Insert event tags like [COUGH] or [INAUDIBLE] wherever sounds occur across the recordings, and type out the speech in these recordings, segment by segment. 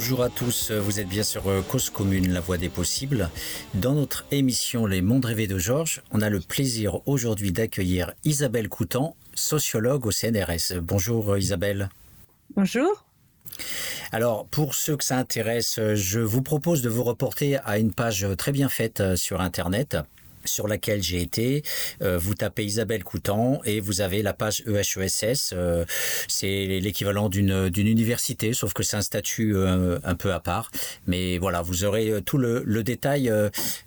Bonjour à tous, vous êtes bien sur euh, Cause Commune, la voix des possibles. Dans notre émission Les mondes rêvés de Georges, on a le plaisir aujourd'hui d'accueillir Isabelle Coutan, sociologue au CNRS. Bonjour euh, Isabelle. Bonjour. Alors, pour ceux que ça intéresse, je vous propose de vous reporter à une page très bien faite euh, sur Internet sur laquelle j'ai été. Euh, vous tapez Isabelle Coutan et vous avez la page EHESS. Euh, c'est l'équivalent d'une d'une université, sauf que c'est un statut euh, un peu à part. Mais voilà, vous aurez tout le, le détail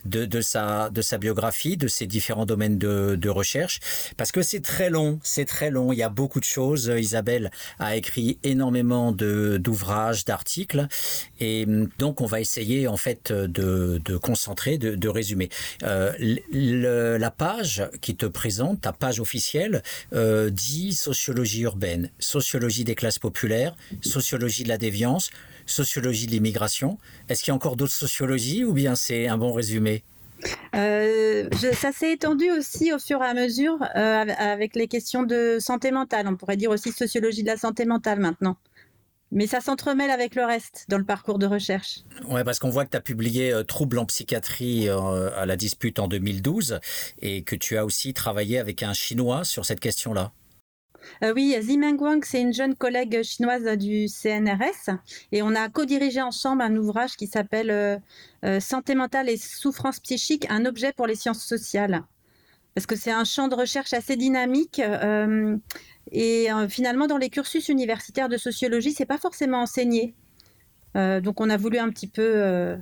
de, de sa de sa biographie, de ses différents domaines de, de recherche, parce que c'est très long, c'est très long. Il y a beaucoup de choses. Isabelle a écrit énormément de d'ouvrages, d'articles, et donc on va essayer en fait de, de concentrer, de, de résumer. La page qui te présente, ta page officielle, euh, dit sociologie urbaine, sociologie des classes populaires, sociologie de la déviance, sociologie de l'immigration. Est-ce qu'il y a encore d'autres sociologies ou bien c'est un bon résumé? Euh, ça s'est étendu aussi au fur et à mesure euh, avec les questions de santé mentale. On pourrait dire aussi sociologie de la santé mentale maintenant. Mais ça s'entremêle avec le reste dans le parcours de recherche. Ouais, parce qu'on voit que tu as publié euh, Troubles en psychiatrie euh, à la dispute en 2012 et que tu as aussi travaillé avec un Chinois sur cette question-là. Euh, oui, Zimeng Wang, c'est une jeune collègue chinoise du CNRS et on a co-dirigé ensemble un ouvrage qui s'appelle euh, Santé mentale et souffrance psychique, un objet pour les sciences sociales. Parce que c'est un champ de recherche assez dynamique et euh, finalement dans les cursus universitaires de sociologie, c'est pas forcément enseigné. Euh, donc on a voulu un petit peu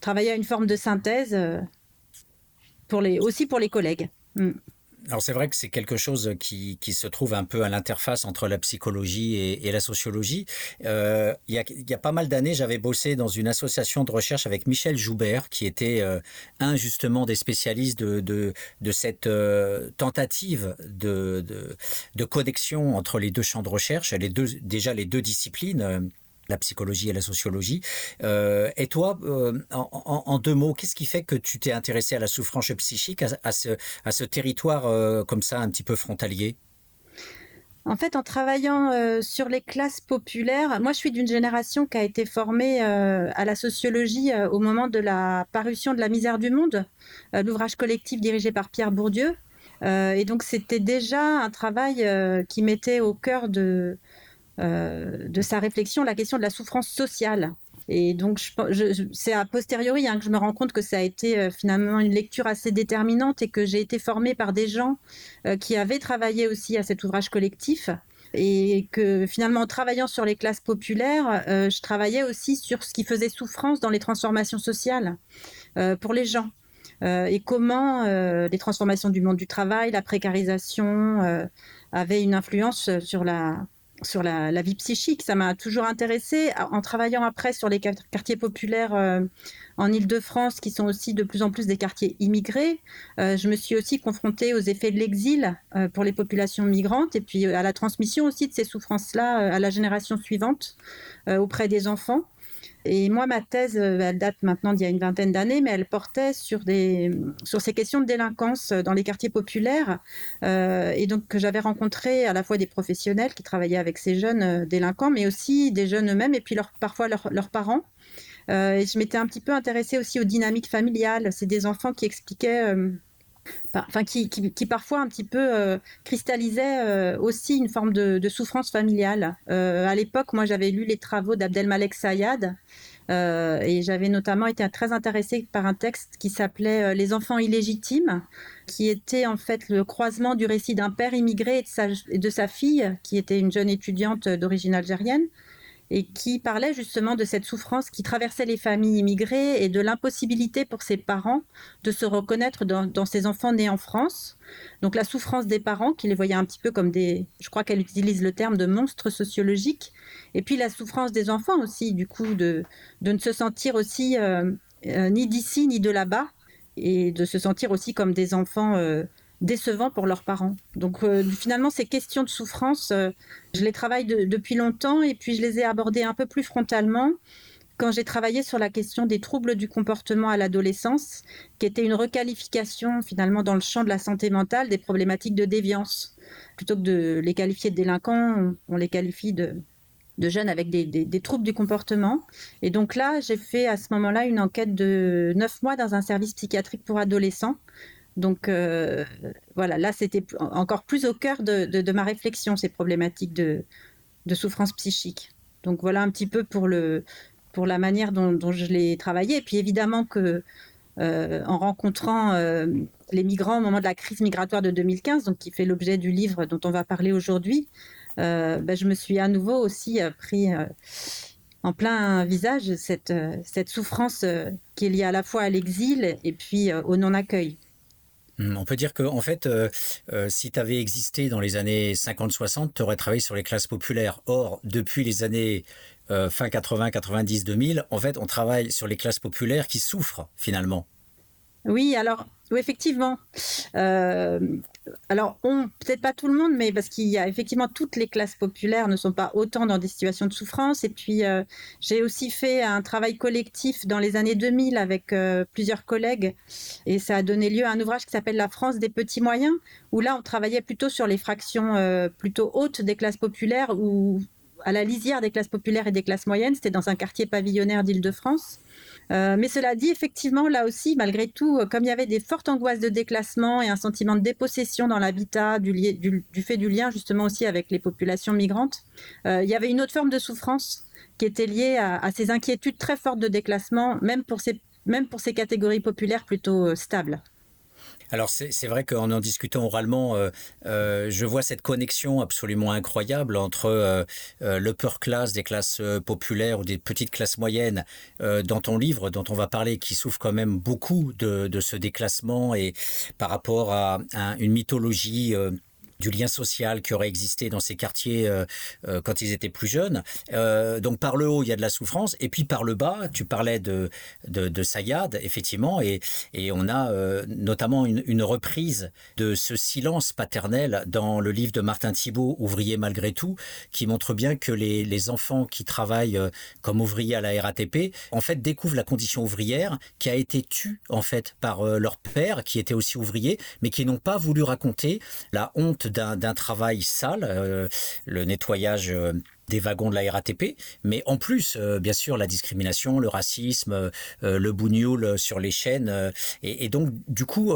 travailler à une forme de synthèse pour les, aussi pour les collègues. Mm. Alors c'est vrai que c'est quelque chose qui, qui, se trouve un peu à l'interface entre la psychologie et, la sociologie. Euh, il, y a, il y a pas mal d'années, j'avais bossé dans une association de recherche avec Michel Joubert, qui était euh, un justement des spécialistes de, de, cette euh, tentative de, de, de connexion entre les deux champs de recherche, les deux, déjà les deux disciplines euh, la psychologie et la sociologie. Euh, et toi, euh, en, deux mots, qu'est-ce qui fait que tu t'es intéressé à la souffrance psychique, à, ce, territoire euh, comme ça, un petit peu frontalier? En fait, en travaillant sur les classes populaires, moi je suis d'une génération qui a été formée à la sociologie au moment de la parution de La misère du monde, l'ouvrage collectif dirigé par Pierre Bourdieu. et donc c'était déjà un travail qui mettait au cœur de, euh, de sa réflexion la question de la souffrance sociale. Et donc, c'est a posteriori hein, que je me rends compte que ça a été euh, finalement une lecture assez déterminante et que j'ai été formée par des gens euh, qui avaient travaillé aussi à cet ouvrage collectif. Et que finalement, en travaillant sur les classes populaires, je travaillais aussi sur ce qui faisait souffrance dans les transformations sociales pour les gens. Et comment les transformations du monde du travail, la précarisation avaient une influence sur la, sur la, vie psychique. Ça m'a toujours intéressé en travaillant après sur les quartiers populaires euh, en Ile-de-France, qui sont aussi de plus en plus des quartiers immigrés. Euh, je me suis aussi confrontée aux effets de l'exil euh, pour les populations migrantes et puis à la transmission aussi de ces souffrances-là à la génération suivante auprès des enfants. Et moi, ma thèse, euh, elle date maintenant d'il y a une vingtaine d'années, mais elle portait sur, des, sur ces questions de délinquance dans les quartiers populaires. Euh, et donc, j'avais rencontré à la fois des professionnels qui travaillaient avec ces jeunes euh, délinquants, mais aussi des jeunes eux-mêmes, et puis parfois leur, leurs parents. Euh, et je m'étais un petit peu intéressée aussi aux dynamiques familiales. C'est des enfants qui expliquaient euh, enfin qui, qui, qui, parfois un petit peu euh, cristallisait euh, aussi une forme de, souffrance familiale. Euh, à l'époque, moi, j'avais lu les travaux d'Abdelmalek Sayad et j'avais notamment été très intéressée par un texte qui s'appelait Les enfants illégitimes, qui était en fait le croisement du récit d'un père immigré et de sa fille, qui était une jeune étudiante d'origine algérienne et qui parlait justement de cette souffrance qui traversait les familles immigrées et de l'impossibilité pour ses parents de se reconnaître dans, dans, ces enfants nés en France. Donc la souffrance des parents, qui les voyaient un petit peu comme des, je crois qu'elle utilise le terme de monstres sociologiques, et puis la souffrance des enfants aussi, du coup, de, de ne se sentir aussi euh, euh, ni d'ici ni de là-bas, et de se sentir aussi comme des enfants euh, décevant pour leurs parents. Donc euh, finalement, ces questions de souffrance, euh, je les travaille de, depuis longtemps et puis je les ai abordées un peu plus frontalement quand j'ai travaillé sur la question des troubles du comportement à l'adolescence, qui était une requalification finalement dans le champ de la santé mentale des problématiques de déviance. Plutôt que de les qualifier de délinquants, on, les qualifie de jeunes avec des, troubles du comportement. Et donc là, j'ai fait à ce moment-là une enquête de neuf mois dans un service psychiatrique pour adolescents. Donc euh, voilà, là, c'était encore plus au cœur de, ma réflexion, ces problématiques de, souffrance psychique. Donc voilà un petit peu pour, le, pour la manière dont, je l'ai travaillé. Et puis évidemment que euh, en rencontrant euh, les migrants au moment de la crise migratoire de 2015, donc qui fait l'objet du livre dont on va parler aujourd'hui, ben, je me suis à nouveau aussi pris en plein visage cette, cette souffrance qui est liée à la fois à l'exil et puis au non-accueil. Hmm, on peut dire que, en fait, si tu avais existé dans les années 50-60, tu aurais travaillé sur les classes populaires. Or, depuis les années fin 80, 90, 2000, en fait, on travaille sur les classes populaires qui souffrent finalement. Oui, alors oui, effectivement. Euh, alors, on, peut-être pas tout le monde, mais parce qu'il y a effectivement toutes les classes populaires ne sont pas autant dans des situations de souffrance. Et puis, euh, j'ai aussi fait un travail collectif dans les années 2000 avec euh, plusieurs collègues, et ça a donné lieu à un ouvrage qui s'appelle La France des petits moyens, où là, on travaillait plutôt sur les fractions plutôt hautes des classes populaires, ou à la lisière des classes populaires et des classes moyennes. C'était dans un quartier pavillonnaire d'Île-de-France. Euh, mais cela dit, effectivement, là aussi, malgré tout, euh, comme il y avait des fortes angoisses de déclassement et un sentiment de dépossession dans l'habitat, du, fait du lien justement aussi avec les populations migrantes, euh, il y avait une autre forme de souffrance qui était liée à, ces inquiétudes très fortes de déclassement, même pour ces catégories populaires plutôt stables. Alors c'est vrai qu'en en discutant oralement, euh, euh, je vois cette connexion absolument incroyable entre euh, l'upper class des classes populaires ou des petites classes moyennes dans ton livre dont on va parler, qui souffre quand même beaucoup de, ce déclassement et par rapport à, à une mythologie du lien social qui aurait existé dans ces quartiers euh, euh, quand ils étaient plus jeunes. Euh, donc par le haut, il y a de la souffrance, et puis par le bas, tu parlais de, de, de Sayad, effectivement, et, et on a notamment une, reprise de ce silence paternel dans le livre de Martin Thibault, Ouvrier malgré tout, qui montre bien que les, les enfants qui travaillent comme ouvriers à la RATP, en fait, découvrent la condition ouvrière qui a été tue, en fait, par leur père, qui était aussi ouvrier, mais qui n'ont pas voulu raconter la honte d'un travail sale, euh, le nettoyage euh, des wagons de la RATP, mais en plus, euh, bien sûr, la discrimination, le racisme, euh, le bougnoul sur les chaînes. Euh, et, donc, du coup,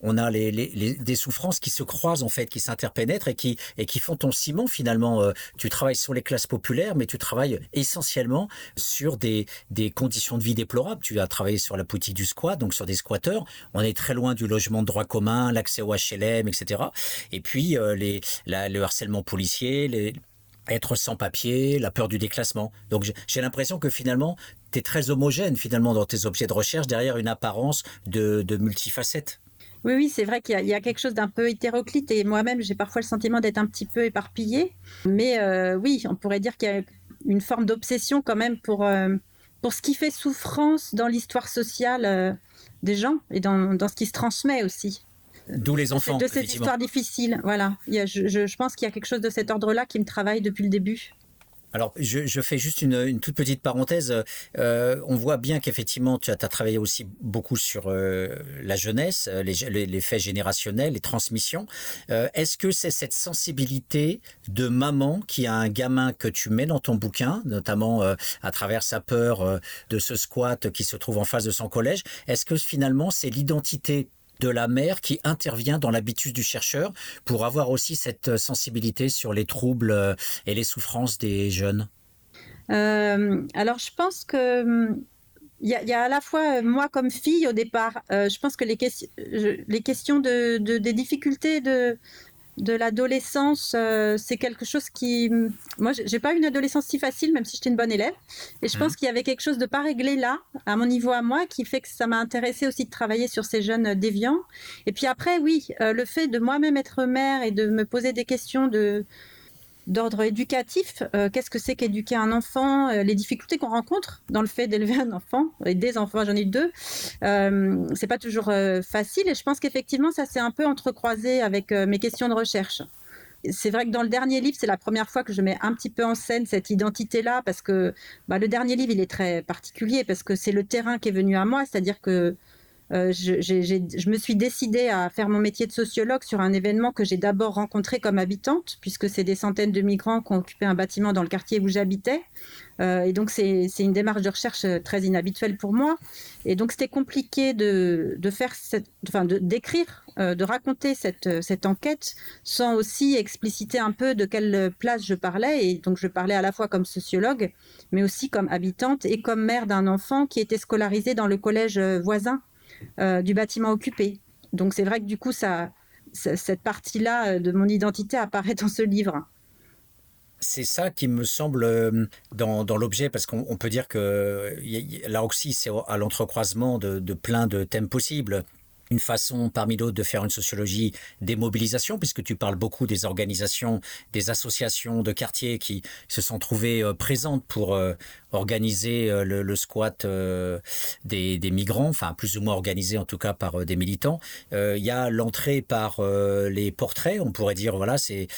on a les, des souffrances qui se croisent, en fait, qui s'interpénètrent et qui, et qui font ton ciment, finalement. tu travailles sur les classes populaires, mais tu travailles essentiellement sur des, des conditions de vie déplorables. Tu as travaillé sur la politique du squat, donc sur des squatteurs. On est très loin du logement de droit commun, l'accès au HLM, etc. Et puis, les, le harcèlement policier, les, être sans papier, la peur du déclassement. Donc j'ai l'impression que finalement, tu es très homogène finalement dans tes objets de recherche derrière une apparence de, de multifacettes. Oui, oui, c'est vrai qu'il y, a quelque chose d'un peu hétéroclite et moi-même j'ai parfois le sentiment d'être un petit peu éparpillé. Mais euh, oui, on pourrait dire qu'il y a une forme d'obsession quand même pour, euh, pour ce qui fait souffrance dans l'histoire sociale euh, des gens et dans, dans, ce qui se transmet aussi. D'où les enfants. De cette histoire difficile, voilà. je, pense qu'il y a quelque chose de cet ordre-là qui me travaille depuis le début. Alors, je, fais juste une, toute petite parenthèse. Euh, on voit bien qu'effectivement, tu as, travaillé aussi beaucoup sur euh, la jeunesse, euh, les, faits générationnels, les transmissions. Est-ce que c'est cette sensibilité de maman qui a un gamin que tu mets dans ton bouquin, notamment à travers sa peur de ce squat qui se trouve en face de son collège Est-ce que finalement, c'est l'identité de la mère qui intervient dans l'habitus du chercheur pour avoir aussi cette sensibilité sur les troubles euh, et les souffrances des jeunes. Euh, Alors, je pense que hum, il y, a à la fois euh, moi comme fille au départ, je pense que les, les questions de, des difficultés de, de l'adolescence, euh, c'est quelque chose qui. Moi, j'ai pas eu une adolescence si facile, même si j'étais une bonne élève. Et je pense mhm. qu'il y avait quelque chose de pas réglé là, à mon niveau à moi, qui fait que ça m'a intéressé aussi de travailler sur ces jeunes déviants. Et puis après, oui, euh, le fait de moi-même être mère et de me poser des questions de d'ordre éducatif. Euh, qu'est-ce que c'est qu'éduquer un enfant euh, Les difficultés qu'on rencontre dans le fait d'élever un enfant et des enfants, j'en ai deux. Euh, c'est pas toujours euh, facile et je pense qu'effectivement ça s'est un peu entrecroisé avec mes questions de recherche. C'est vrai que dans le dernier livre, c'est la première fois que je mets un petit peu en scène cette identité-là, parce que bah, le dernier livre, il est très particulier, parce que c'est le terrain qui est venu à moi, c'est-à-dire que euh, je, me suis décidée à faire mon métier de sociologue sur un événement que j'ai d'abord rencontré comme habitante, puisque c'est des centaines de migrants qui ont occupé un bâtiment dans le quartier où j'habitais. Euh, et donc, c'est une démarche de recherche très inhabituelle pour moi. Et donc, c'était compliqué de, faire enfin, d'écrire, euh, de, raconter cette enquête sans aussi expliciter un peu de quelle place je parlais. Et donc, je parlais à la fois comme sociologue, mais aussi comme habitante et comme mère d'un enfant qui était scolarisé dans le collège voisin euh, du bâtiment occupé. Donc c'est vrai que du coup, ça, cette partie-là euh, de mon identité apparaît dans ce livre. C'est ça qui me semble euh, dans, l'objet, parce qu'on peut dire que là aussi, c'est à l'entrecroisement de, de plein de thèmes possibles une façon parmi d'autres de faire une sociologie des mobilisations, puisque tu parles beaucoup des organisations, des associations de quartiers qui se sont trouvées euh, présentes pour euh, organiser euh, le, squat des, migrants, enfin plus ou moins organisé en tout cas par des militants. Il y a l'entrée par les portraits, on pourrait dire, voilà, c'est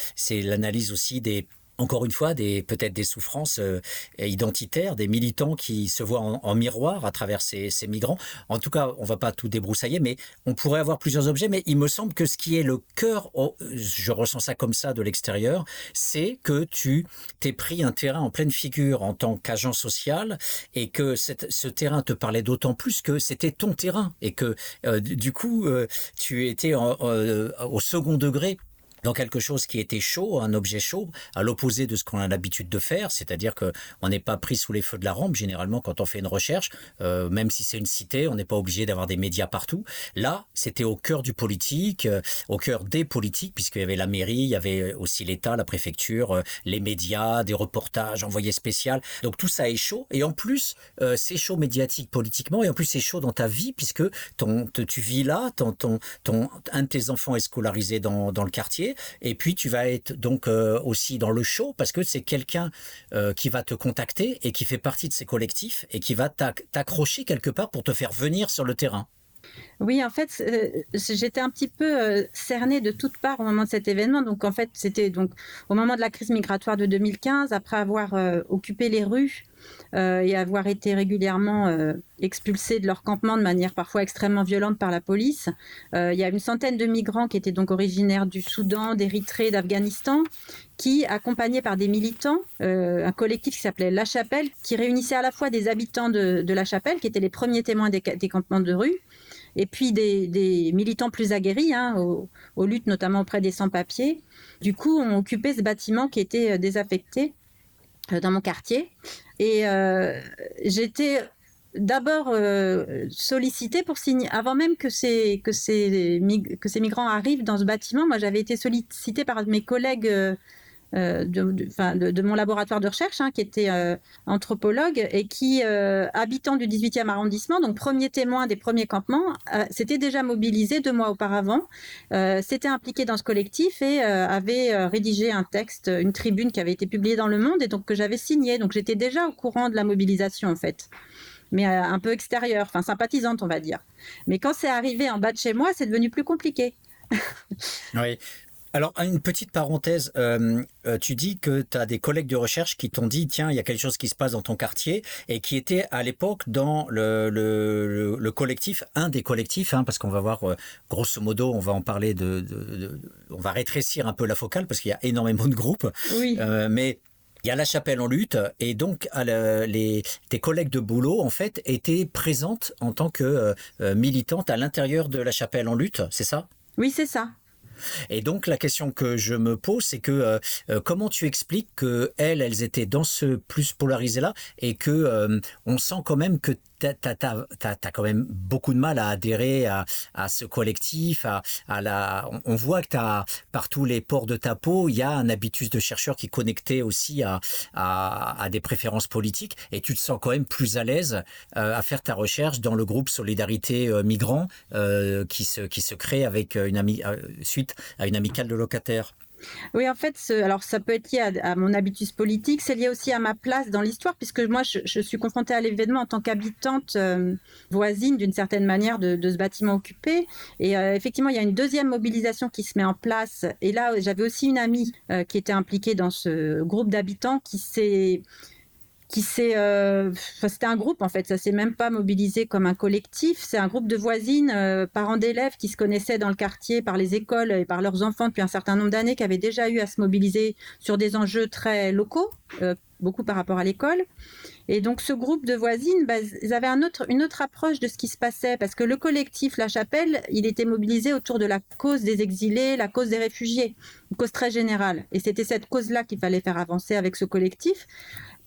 l'analyse aussi des encore une fois, peut-être des souffrances euh, identitaires, des militants qui se voient en, miroir à travers ces, migrants. En tout cas, on va pas tout débroussailler, mais on pourrait avoir plusieurs objets. Mais il me semble que ce qui est le cœur, je ressens ça comme ça de l'extérieur, c'est que tu t'es pris un terrain en pleine figure en tant qu'agent social et que ce terrain te parlait d'autant plus que c'était ton terrain et que euh, du coup, euh, tu étais au second degré dans quelque chose qui était chaud, un objet chaud, à l'opposé de ce qu'on a l'habitude de faire, c'est-à-dire que on n'est pas pris sous les feux de la rampe. Généralement, quand on fait une recherche, euh, même si c'est une cité, on n'est pas obligé d'avoir des médias partout. Là, c'était au cœur du politique, euh, au cœur des politiques, puisqu'il y avait la mairie, il y avait aussi l'État, la préfecture, euh, les médias, des reportages, envoyés spéciaux. Donc tout ça est chaud, et en plus, c'est chaud médiatique politiquement, et en plus c'est chaud dans ta vie, puisque tu vis là, un de tes enfants est scolarisé dans le quartier et puis tu vas être donc euh, aussi dans le show parce que c'est quelqu'un euh, qui va te contacter et qui fait partie de ces collectifs et qui va t'accrocher quelque part pour te faire venir sur le terrain. Oui, en fait, euh, j'étais un petit peu cernée de toutes parts au moment de cet événement. Donc, en fait, c'était donc au moment de la crise migratoire de 2015, après avoir occupé les rues euh, et avoir été régulièrement euh, expulsés de leur campement de manière parfois extrêmement violente par la police. Euh, il y a une centaine de migrants qui étaient donc originaires du Soudan, d'Érythrée, d'Afghanistan, qui, accompagnés par des militants, un collectif qui s'appelait La Chapelle, qui réunissait à la fois des habitants de, La Chapelle, qui étaient les premiers témoins des, campements de rue, et puis des, militants plus aguerris, hein, aux, luttes notamment auprès des sans-papiers, du coup, ont occupé ce bâtiment qui était désaffecté dans mon quartier. Et euh, j'étais d'abord euh, sollicitée pour signer, avant même que ces, que, ces, que ces migrants arrivent dans ce bâtiment, moi j'avais été sollicitée par mes collègues euh, euh, de, mon laboratoire de recherche, hein, qui était euh, anthropologue et qui, euh, habitant du 18e arrondissement, donc premier témoin des premiers campements, s'était déjà mobilisé deux mois auparavant, s'était impliqué dans ce collectif et avait rédigé un texte, une tribune qui avait été publiée dans Le Monde et donc que j'avais signé. Donc j'étais déjà au courant de la mobilisation en fait mais un peu extérieure, enfin sympathisante, on va dire. Mais quand c'est arrivé en bas de chez moi, c'est devenu plus compliqué. oui, alors, une petite parenthèse, euh, euh, tu dis que tu as des collègues de recherche qui t'ont dit, tiens, il y a quelque chose qui se passe dans ton quartier, et qui étaient à l'époque dans le, le, collectif, un des collectifs, hein, parce qu'on va voir, euh, grosso modo, on va en parler de, On va rétrécir un peu la focale, parce qu'il y a énormément de groupes. Oui. mais il y a la chapelle en lutte et donc les, tes collègues de boulot en fait étaient présentes en tant que militantes à l'intérieur de la chapelle en lutte, c'est ça? Oui, c'est ça. Et donc la question que je me pose, c'est que euh, euh, comment tu expliques que elles, elles étaient dans ce plus polarisé là et que euh, on sent quand même que tu as, quand même beaucoup de mal à adhérer à, ce collectif. À, la, on, voit que as, par tous les ports de ta peau, il y a un habitus de chercheur qui est connecté aussi à, à, des préférences politiques et tu te sens quand même plus à l'aise euh, à faire ta recherche dans le groupe Solidarité euh, Migrants euh, qui, se, qui se crée avec une amie, suite à une amicale de locataires. Oui, en fait, alors ça peut être lié à, mon habitus politique, c'est lié aussi à ma place dans l'histoire, puisque moi, je, suis confrontée à l'événement en tant qu'habitante euh, voisine, d'une certaine manière, de, ce bâtiment occupé. Et euh, effectivement, il y a une deuxième mobilisation qui se met en place. Et là, j'avais aussi une amie euh, qui était impliquée dans ce groupe d'habitants qui s'est qui s'est, euh, c'était un groupe en fait, ça s'est même pas mobilisé comme un collectif. C'est un groupe de voisines, euh, parents d'élèves qui se connaissaient dans le quartier par les écoles et par leurs enfants depuis un certain nombre d'années, qui avaient déjà eu à se mobiliser sur des enjeux très locaux, euh, beaucoup par rapport à l'école. Et donc ce groupe de voisines, bah, ils avaient un autre, une autre approche de ce qui se passait, parce que le collectif La Chapelle, il était mobilisé autour de la cause des exilés, la cause des réfugiés, une cause très générale. Et c'était cette cause-là qu'il fallait faire avancer avec ce collectif.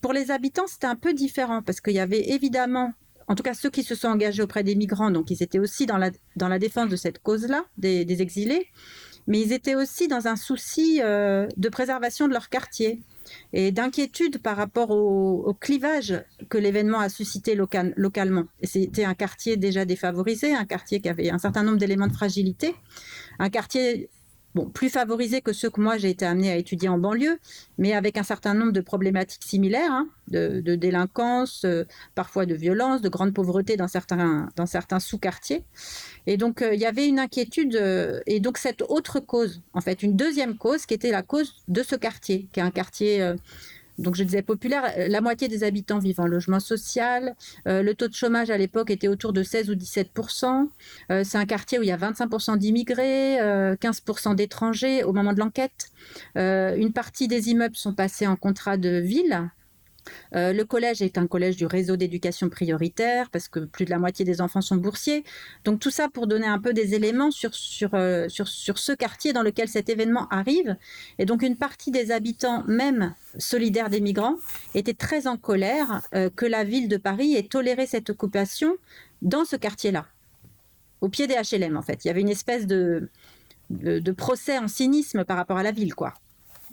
Pour les habitants, c'était un peu différent parce qu'il y avait évidemment, en tout cas ceux qui se sont engagés auprès des migrants, donc ils étaient aussi dans la, défense de cette cause-là, des, exilés, mais ils étaient aussi dans un souci euh, de préservation de leur quartier et d'inquiétude par rapport au, clivage que l'événement a suscité localement. Et c'était un quartier déjà défavorisé, un quartier qui avait un certain nombre d'éléments de fragilité, un quartier bon, plus favorisés que ceux que moi j'ai été amené à étudier en banlieue, mais avec un certain nombre de problématiques similaires, hein, de, délinquance, euh, parfois de violence, de grande pauvreté dans certains, sous-quartiers. Et donc euh, il y avait une inquiétude, euh, et donc cette autre cause, en fait, une deuxième cause qui était la cause de ce quartier, qui est un quartier donc je disais populaire, euh, la moitié des habitants vivent en logement social. Euh, le taux de chômage à l'époque était autour de 16 ou 17% euh, C'est un quartier où il y a 25% d'immigrés, 15% d'étrangers au moment de l'enquête. une partie des immeubles sont passés en contrat de ville. Euh, le collège est un collège du réseau d'éducation prioritaire parce que plus de la moitié des enfants sont boursiers. Donc tout ça pour donner un peu des éléments sur, sur, euh, sur, sur ce quartier dans lequel cet événement arrive. Et donc une partie des habitants, même solidaires des migrants, étaient très en colère euh, que la ville de Paris ait toléré cette occupation dans ce quartier-là, au pied des HLM en fait. Il y avait une espèce de, de, de procès en cynisme par rapport à la ville, quoi.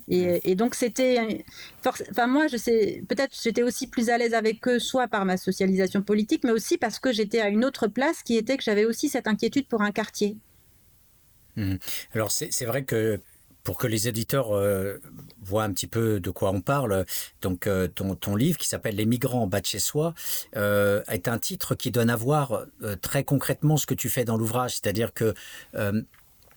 Et, donc c'était, enfin moi je sais, peut-être j'étais aussi plus à l'aise avec eux, soit par ma socialisation politique, mais aussi parce que j'étais à une autre place qui était que j'avais aussi cette inquiétude pour un quartier. Mmh. Alors c'est vrai que pour que les éditeurs euh, voient un petit peu de quoi on parle, donc euh, ton, ton, livre qui s'appelle Les migrants en bas de chez soi euh, est un titre qui donne à voir très concrètement ce que tu fais dans l'ouvrage, c'est-à-dire que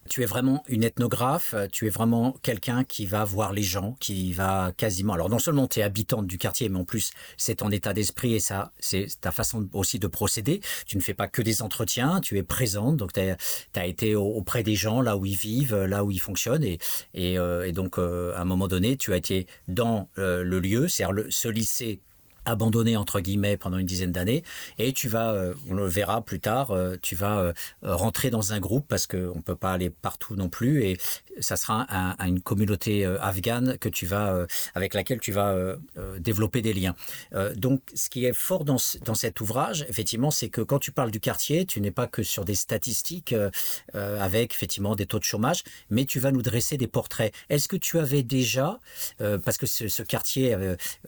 tu es vraiment une ethnographe, euh, tu es vraiment quelqu'un qui va voir les gens, qui va quasiment... Alors non seulement tu es habitante du quartier, mais en plus c'est ton état d'esprit et ça, c'est ta façon aussi de procéder. Tu ne fais pas que des entretiens, tu es présente, donc tu as, été auprès des gens, là où ils vivent, là où ils fonctionnent. Et, euh, donc euh, à un moment donné, tu as été dans le lieu, c'est-à-dire ce lycée abandonné entre guillemets pendant une dizaine d'années. Et tu vas euh, on le verra plus tard euh, tu vas euh, rentrer dans un groupe parce que on peut pas aller partout non plus. Et ça sera une communauté afghane que tu vas avec laquelle tu vas développer des liens. Donc ce qui est fort dans, dans cet ouvrage effectivement c'est que quand tu parles du quartier tu n'es pas que sur des statistiques avec effectivement des taux de chômage mais tu vas nous dresser des portraits. Est-ce que tu avais déjà parce que ce, ce quartier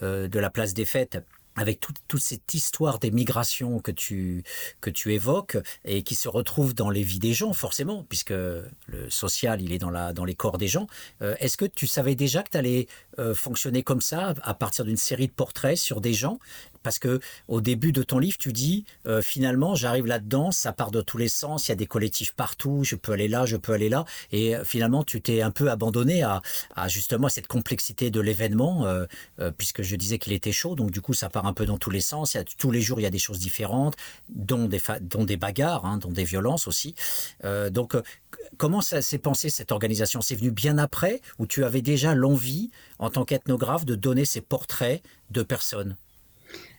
de la place des fêtes avec toute, cette histoire des migrations que tu, que tu évoques et qui se retrouve dans les vies des gens, forcément, puisque le social, il est dans, la, dans les corps des gens. Euh, est-ce que tu savais déjà que tu allais euh, fonctionner comme ça, à partir d'une série de portraits sur des gens parce que au début de ton livre, tu dis euh, finalement, j'arrive là-dedans, ça part de tous les sens, il y a des collectifs partout, je peux aller là, je peux aller là, et euh, finalement, tu t'es un peu abandonné à, justement cette complexité de l'événement, euh, puisque je disais qu'il était chaud, donc du coup, ça part un peu dans tous les sens. Y a, tous les jours, il y a des choses différentes, dont des, dont des bagarres, hein, dont des violences aussi. donc, comment ça s'est pensé cette organisation? C'est venu bien après, ou tu avais déjà l'envie, en tant qu'ethnographe, de donner ces portraits de personnes?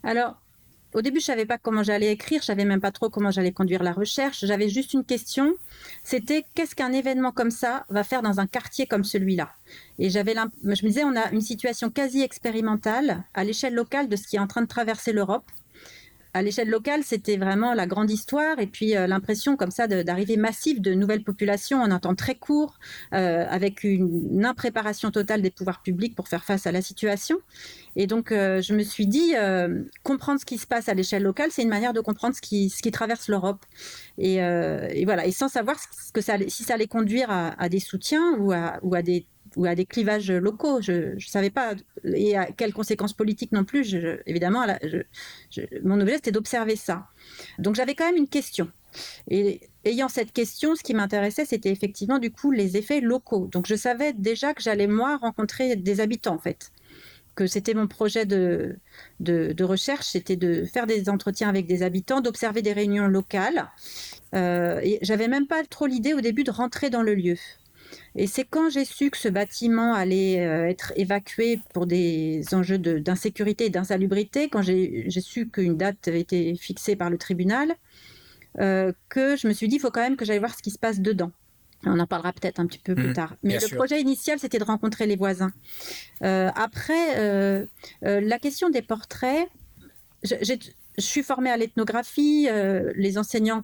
Alors, au début, je savais pas comment j'allais écrire, je savais même pas trop comment j'allais conduire la recherche. J'avais juste une question, c'était qu'est-ce qu'un événement comme ça va faire dans un quartier comme celui-là? Et j'avais, je me disais, on a une situation quasi expérimentale à l'échelle locale de ce qui est en train de traverser l'Europe à l'échelle locale, c'était vraiment la grande histoire et puis euh, l'impression comme ça d'arrivée massive de nouvelles populations en un temps très court, euh, avec une, impréparation totale des pouvoirs publics pour faire face à la situation. Et donc, euh, je me suis dit, comprendre ce qui se passe à l'échelle locale, c'est une manière de comprendre ce qui, traverse l'Europe. Et, voilà, et sans savoir que si ça allait conduire à, des soutiens ou à des ou à des clivages locaux. Je ne savais pas et à quelles conséquences politiques non plus. évidemment, mon objet c'était d'observer ça. Donc j'avais quand même une question. Et ayant cette question, ce qui m'intéressait, c'était effectivement du coup les effets locaux. Donc je savais déjà que j'allais moi rencontrer des habitants en fait. que c'était mon projet de, de, recherche, c'était de faire des entretiens avec des habitants, d'observer des réunions locales. Euh, et j'avais même pas trop l'idée au début de rentrer dans le lieu. Et c'est quand j'ai su que ce bâtiment allait euh, être évacué pour des enjeux d'insécurité et d'insalubrité, quand j'ai su qu'une date avait été fixée par le tribunal, euh, que je me suis dit, il faut quand même que j'aille voir ce qui se passe dedans. On en parlera peut-être un petit peu plus mmh, tard. Mais le projet initial, c'était de rencontrer les voisins. Euh, après, la question des portraits, j'ai je suis formée à l'ethnographie. Euh, les enseignants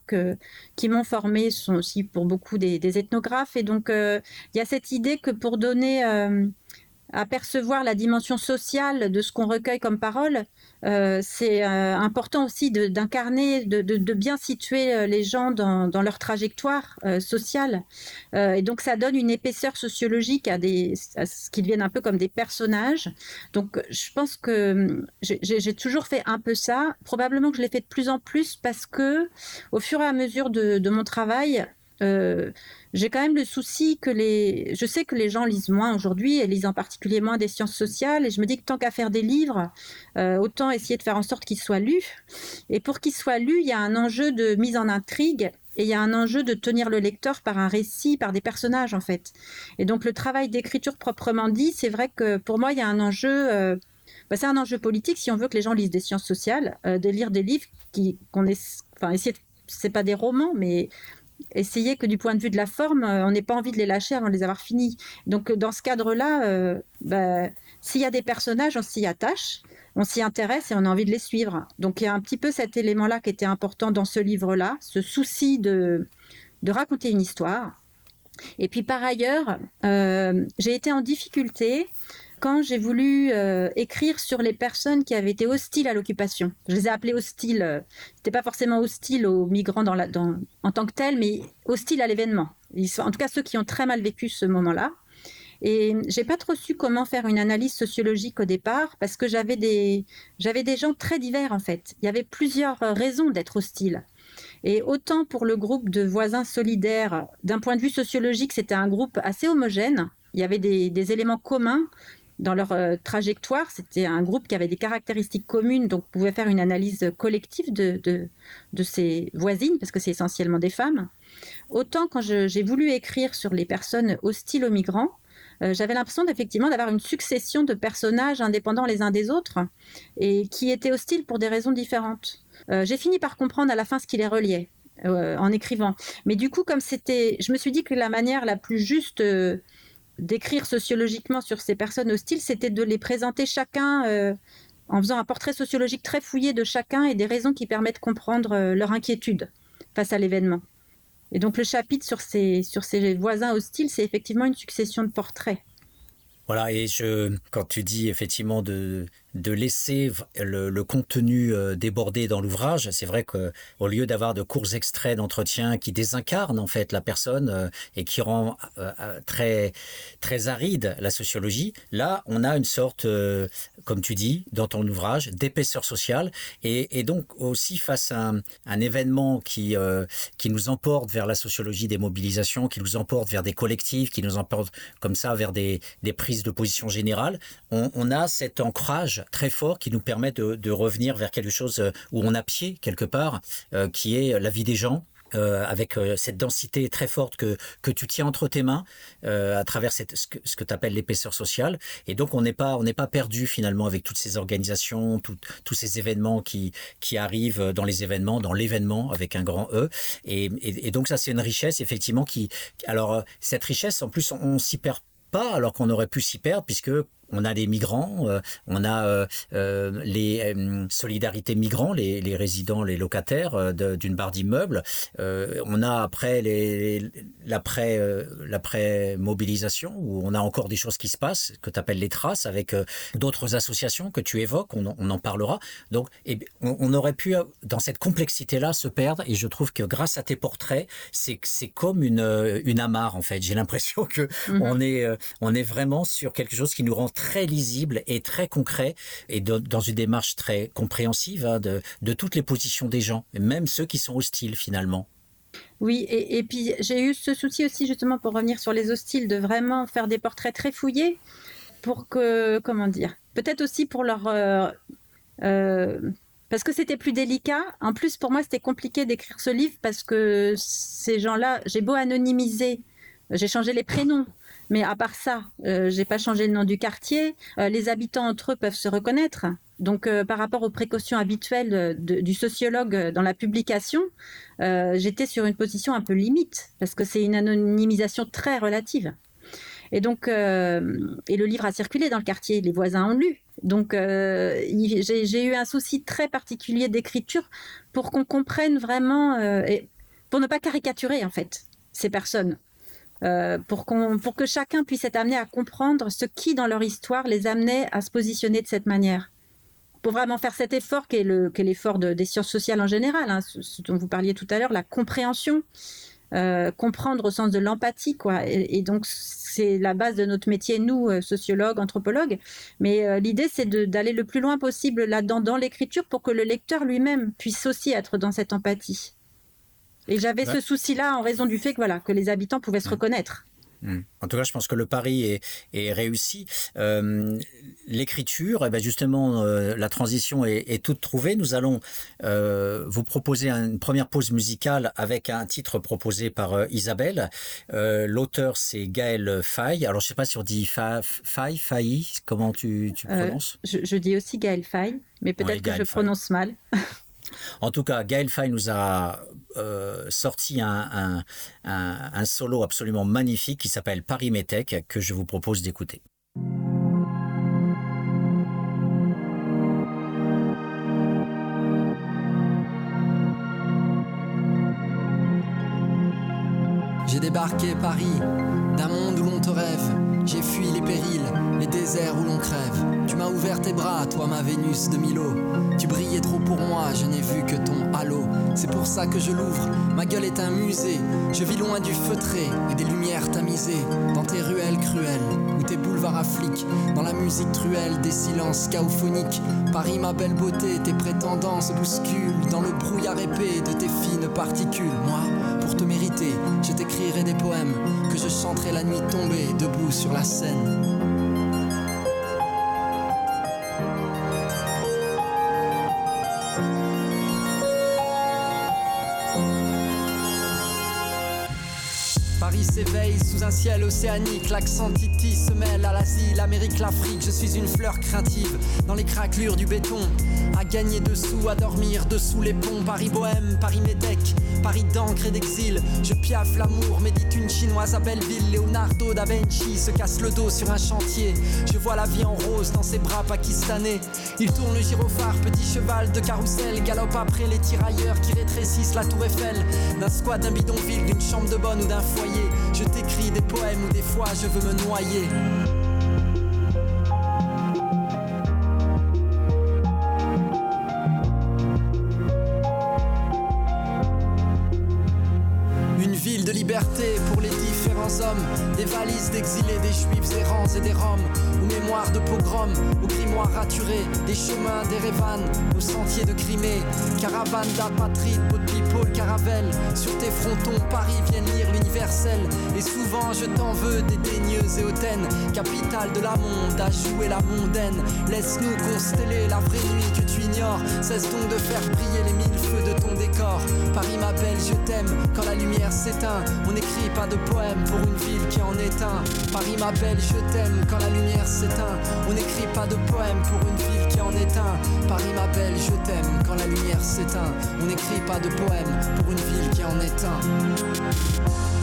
qui m'ont formée sont aussi pour beaucoup des, ethnographes. Et donc, euh, il y a cette idée que pour donner euh, apercevoir la dimension sociale de ce qu'on recueille comme parole, euh, c'est euh, important aussi d'incarner, de, bien situer euh, les gens dans, leur trajectoire sociale. et donc ça donne une épaisseur sociologique à, à ce qu'ils deviennent un peu comme des personnages. Donc je pense que hum, j'ai toujours fait un peu ça. Probablement que je l'ai fait de plus en plus parce que au fur et à mesure de mon travail, euh, j'ai quand même le souci que les. Je sais que les gens lisent moins aujourd'hui et lisent en particulier moins des sciences sociales. Et je me dis que tant qu'à faire des livres, euh, autant essayer de faire en sorte qu'ils soient lus. Et pour qu'ils soient lus, il y a un enjeu de mise en intrigue et il y a un enjeu de tenir le lecteur par un récit, par des personnages en fait. Et donc le travail d'écriture proprement dit, c'est vrai que pour moi, il y a un enjeu. Euh, bah, c'est un enjeu politique si on veut que les gens lisent des sciences sociales, de lire des livres qui qu'on est, enfin essayer, c'est pas des romans, mais essayer que du point de vue de la forme, euh, on n'ait pas envie de les lâcher avant de les avoir finis. Donc dans ce cadre-là, euh, bah, s'il y a des personnages, on s'y attache, on s'y intéresse et on a envie de les suivre. Donc il y a un petit peu cet élément-là qui était important dans ce livre-là, ce souci de, de raconter une histoire. Et puis par ailleurs, euh, j'ai été en difficulté quand j'ai voulu euh, écrire sur les personnes qui avaient été hostiles à l'occupation. Je les ai appelées hostiles. Euh, C'était pas forcément hostiles aux migrants en tant que tels, mais hostiles à l'événement. En tout cas, ceux qui ont très mal vécu ce moment-là. Et j'ai pas trop su comment faire une analyse sociologique au départ parce que j'avais des, j'avais des gens très divers en fait. Il y avait plusieurs raisons d'être hostiles. Et autant pour le groupe de voisins solidaires, d'un point de vue sociologique, c'était un groupe assez homogène. Il y avait des éléments communs dans leur euh, trajectoire. C'était un groupe qui avait des caractéristiques communes, donc pouvait faire une analyse collective de, de, ses voisines, parce que c'est essentiellement des femmes. Autant quand j'ai voulu écrire sur les personnes hostiles aux migrants, euh, j'avais l'impression effectivement d'avoir une succession de personnages indépendants les uns des autres et qui étaient hostiles pour des raisons différentes. Euh, j'ai fini par comprendre à la fin ce qui les reliait. en écrivant. Mais du coup, comme c'était, je me suis dit que la manière la plus juste d'écrire sociologiquement sur ces personnes hostiles, c'était de les présenter chacun euh, en faisant un portrait sociologique très fouillé de chacun et des raisons qui permettent de comprendre euh, leur inquiétude face à l'événement. Et donc le chapitre sur ces, sur ces voisins hostiles, c'est effectivement une succession de portraits. Voilà, et je, quand tu dis effectivement de, de laisser le, contenu euh, déborder dans l'ouvrage. C'est vrai que au lieu d'avoir de courts extraits d'entretien qui désincarnent en fait la personne euh, et qui rend euh, très très aride la sociologie, là on a une sorte, comme tu dis dans ton ouvrage, d'épaisseur sociale et, donc aussi face à un, événement qui qui nous emporte vers la sociologie des mobilisations, qui nous emporte vers des collectifs, qui nous emporte comme ça vers des, des prises de position générales, on a cet ancrage très fort qui nous permet de, revenir vers quelque chose euh, où on a pied quelque part, euh, qui est la vie des gens, euh, avec cette densité très forte que, que tu tiens entre tes mains à travers cette, ce que, tu appelles l'épaisseur sociale. Et donc, on n'est pas, pas perdu finalement avec toutes ces organisations, tous ces événements qui, qui arrivent dans les événements, dans l'événement avec un grand E. Et, et, donc, ça, c'est une richesse effectivement qui. Alors, cette richesse, en plus, on, on s'y perd pas alors qu'on aurait pu s'y perdre puisque on a les migrants, euh, on a euh, euh, les solidarités migrants, les, résidents, les locataires d'une barre d'immeubles. on a après l'après l'après mobilisation où on a encore des choses qui se passent que tu appelles les traces avec d'autres associations que tu évoques. On, en parlera. Donc, eh on, aurait pu dans cette complexité là se perdre. Et je trouve que grâce à tes portraits, c'est c'est comme une une amarre en fait. J'ai l'impression que mmh on est on est vraiment sur quelque chose qui nous rend très lisible et très concret et dans une démarche très compréhensive hein, de, toutes les positions des gens, même ceux qui sont hostiles finalement. Oui, et, et puis j'ai eu ce souci aussi justement pour revenir sur les hostiles de vraiment faire des portraits très fouillés pour que, comment dire, peut-être aussi pour leur... Euh, euh, parce que c'était plus délicat. En plus, pour moi, c'était compliqué d'écrire ce livre parce que ces gens-là, j'ai beau anonymiser, j'ai changé les prénoms, mais à part ça, euh, j'ai pas changé le nom du quartier. les habitants entre eux peuvent se reconnaître. Donc, par rapport aux précautions habituelles du sociologue dans la publication, j'étais sur une position un peu limite parce que c'est une anonymisation très relative. Et donc, euh, et le livre a circulé dans le quartier, les voisins ont lu. Donc, euh, j'ai eu un souci très particulier d'écriture pour qu'on comprenne vraiment, euh, et pour ne pas caricaturer en fait ces personnes, pour, pour que chacun puisse être amené à comprendre ce qui, dans leur histoire, les amenait à se positionner de cette manière pour vraiment faire cet effort qui est l'effort des sciences sociales en général, hein, ce, dont vous parliez tout à l'heure, la compréhension, euh, comprendre au sens de l'empathie, quoi. Et, donc, c'est la base de notre métier, nous, euh, sociologues, anthropologues. Mais euh, l'idée, c'est d'aller le plus loin possible là-dedans, dans l'écriture, pour que le lecteur lui-même puisse aussi être dans cette empathie. Et j'avais ce souci-là en raison du fait que, voilà, que les habitants pouvaient se reconnaître. Hmm. En tout cas, je pense que le pari est, réussi. Euh, l'écriture, eh ben justement, euh, la transition est, toute trouvée. Nous allons euh, vous proposer une première pause musicale avec un titre proposé par Isabelle. L'auteur, c'est Gaël Faye. Alors, je ne sais pas si on dit Faye, Faye, comment tu, prononces? je, dis aussi Gaël Faye, mais peut-être que je prononce mal. [LAUGHS] En tout cas, Gaël Fay nous a euh, sorti un, solo absolument magnifique qui s'appelle Paris Métèque que je vous propose d'écouter. J'ai débarqué Paris, d'un monde où l'on te rêve. J'ai fui les périls, les déserts où l'on crève. M'as ouvert tes bras, toi ma Vénus de Milo. Tu brillais trop pour moi, je n'ai vu que ton halo. C'est pour ça que je l'ouvre, ma gueule est un musée. Je vis loin du feutré et des lumières tamisées. Dans tes ruelles cruelles ou tes boulevards affliques. Dans la musique truelle des silences chaophoniques. Paris, ma belle beauté, tes prétendants se bousculent. Dans le brouillard épais de tes fines particules. Moi, pour te mériter, je t'écrirai des poèmes que je chanterai la nuit tombée, debout sur la scène. S'éveille sous un ciel océanique. L'accent Titi se mêle à l'Asie, l'Amérique, l'Afrique. Je suis une fleur craintive dans les craquelures du béton. À gagner dessous, à dormir dessous les ponts. Paris bohème, Paris métèque, Paris d'encre et d'exil. Je piaffe l'amour, médite une chinoise à Belleville. Leonardo da Vinci se casse le dos sur un chantier. Je vois la vie en rose dans ses bras pakistanais. Il tourne le gyrophare, petit cheval de carrousel. Galope après les tirailleurs qui rétrécissent la tour Eiffel. D'un squat, d'un bidonville, d'une chambre de bonne ou d'un foyer. Je t'écris des poèmes où des fois je veux me noyer. Une ville de liberté pour les différents hommes, des valises d'exilés, des juifs errants et des roms, aux mémoires de pogroms, aux grimoires raturés, des chemins, des révanes, aux sentiers de Crimée, caravane d'apatrides, de people, caravelle, sur tes frontons, Paris viennent lire l'universel, et souvent je t'en veux, dédaigneuse et hautaine, capitale de la monde, à jouer la mondaine, laisse-nous consteller la vraie nuit que tu ignores, cesse donc de faire briller les mille feux de ton décor, Paris m'appelle, je t'aime, quand la lumière s'éteint, on n'écrit pas de poème pour une ville qui en est un, Paris m'appelle, je t'aime, quand la lumière s'éteint, on n'écrit pas de poème pour une ville qui en est un, Paris m'appelle, je t'aime, quand la lumière s'éteint, on n'écrit pas de poème pour une ville qui en est un.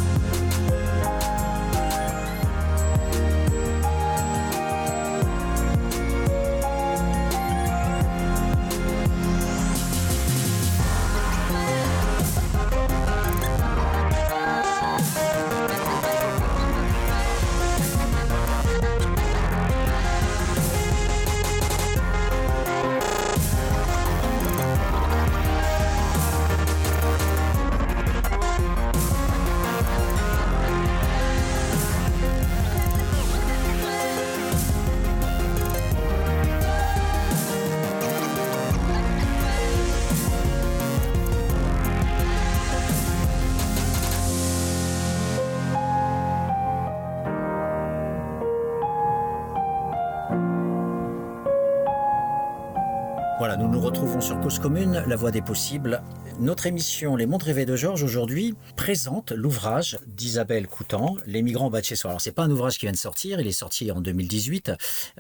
Sur Cause Commune, la voie des possibles. Notre émission Les Mondes rêvés de Georges aujourd'hui présente l'ouvrage d'Isabelle Coutan, Les migrants battent chez soi. Alors c'est pas un ouvrage qui vient de sortir, il est sorti en 2018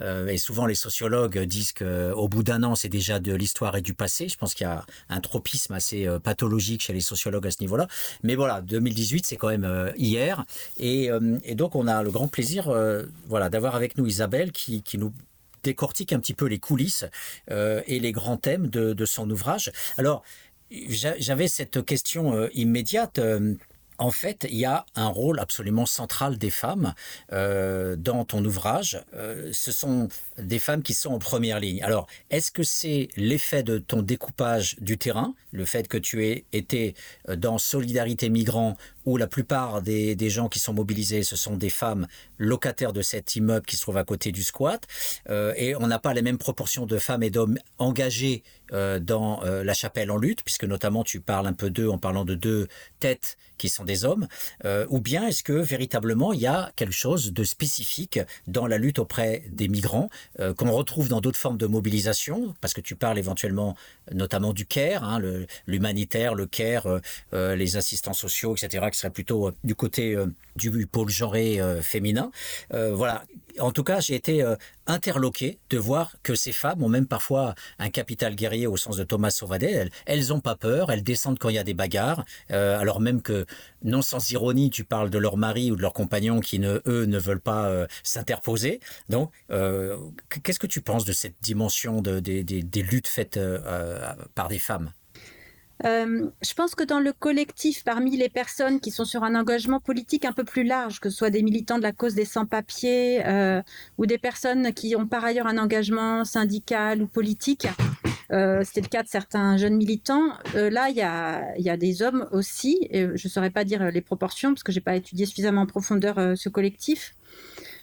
euh, et souvent les sociologues disent qu'au bout d'un an c'est déjà de l'histoire et du passé. Je pense qu'il y a un tropisme assez euh, pathologique chez les sociologues à ce niveau-là. Mais voilà, 2018 c'est quand même euh, hier et, et, donc on a le grand plaisir voilà d'avoir avec nous Isabelle qui, qui nous décortique un petit peu les coulisses euh, et les grands thèmes de, son ouvrage. Alors, j'avais cette question euh, immédiate. Euh, en fait, il y a un rôle absolument central des femmes dans ton ouvrage. ce sont des femmes qui sont en première ligne. Alors, est-ce que c'est l'effet de ton découpage du terrain, le fait que tu aies été dans Solidarité Migrants où la plupart des, gens qui sont mobilisés, ce sont des femmes locataires de cet immeuble qui se trouve à côté du squat. Euh, et on n'a pas les mêmes proportions de femmes et d'hommes engagés euh, dans euh, la chapelle en lutte, puisque notamment tu parles un peu d'eux en parlant de deux têtes qui sont des hommes. ou bien est-ce que véritablement il y a quelque chose de spécifique dans la lutte auprès des migrants qu'on retrouve dans d'autres formes de mobilisation, parce que tu parles éventuellement notamment du CARE, hein, l'humanitaire, le, CARE, les assistants sociaux, etc qui serait plutôt euh, du côté euh, du pôle genré euh, féminin. voilà. En tout cas, j'ai été interloqué de voir que ces femmes ont même parfois un capital guerrier au sens de Thomas Sauvadet. Elles n'ont pas peur, elles descendent quand il y a des bagarres, alors même que, non sans ironie, tu parles de leur mari ou de leurs compagnons qui, ne, eux, ne veulent pas s'interposer. Donc, qu'est-ce que tu penses de cette dimension de, des luttes faites par des femmes? Euh, je pense que dans le collectif, parmi les personnes qui sont sur un engagement politique un peu plus large, que ce soit des militants de la cause des sans-papiers euh, ou des personnes qui ont par ailleurs un engagement syndical ou politique, euh, c'était le cas de certains jeunes militants. là, il y a, y a, des hommes aussi, et je ne saurais pas dire les proportions parce que je n'ai pas étudié suffisamment en profondeur ce collectif.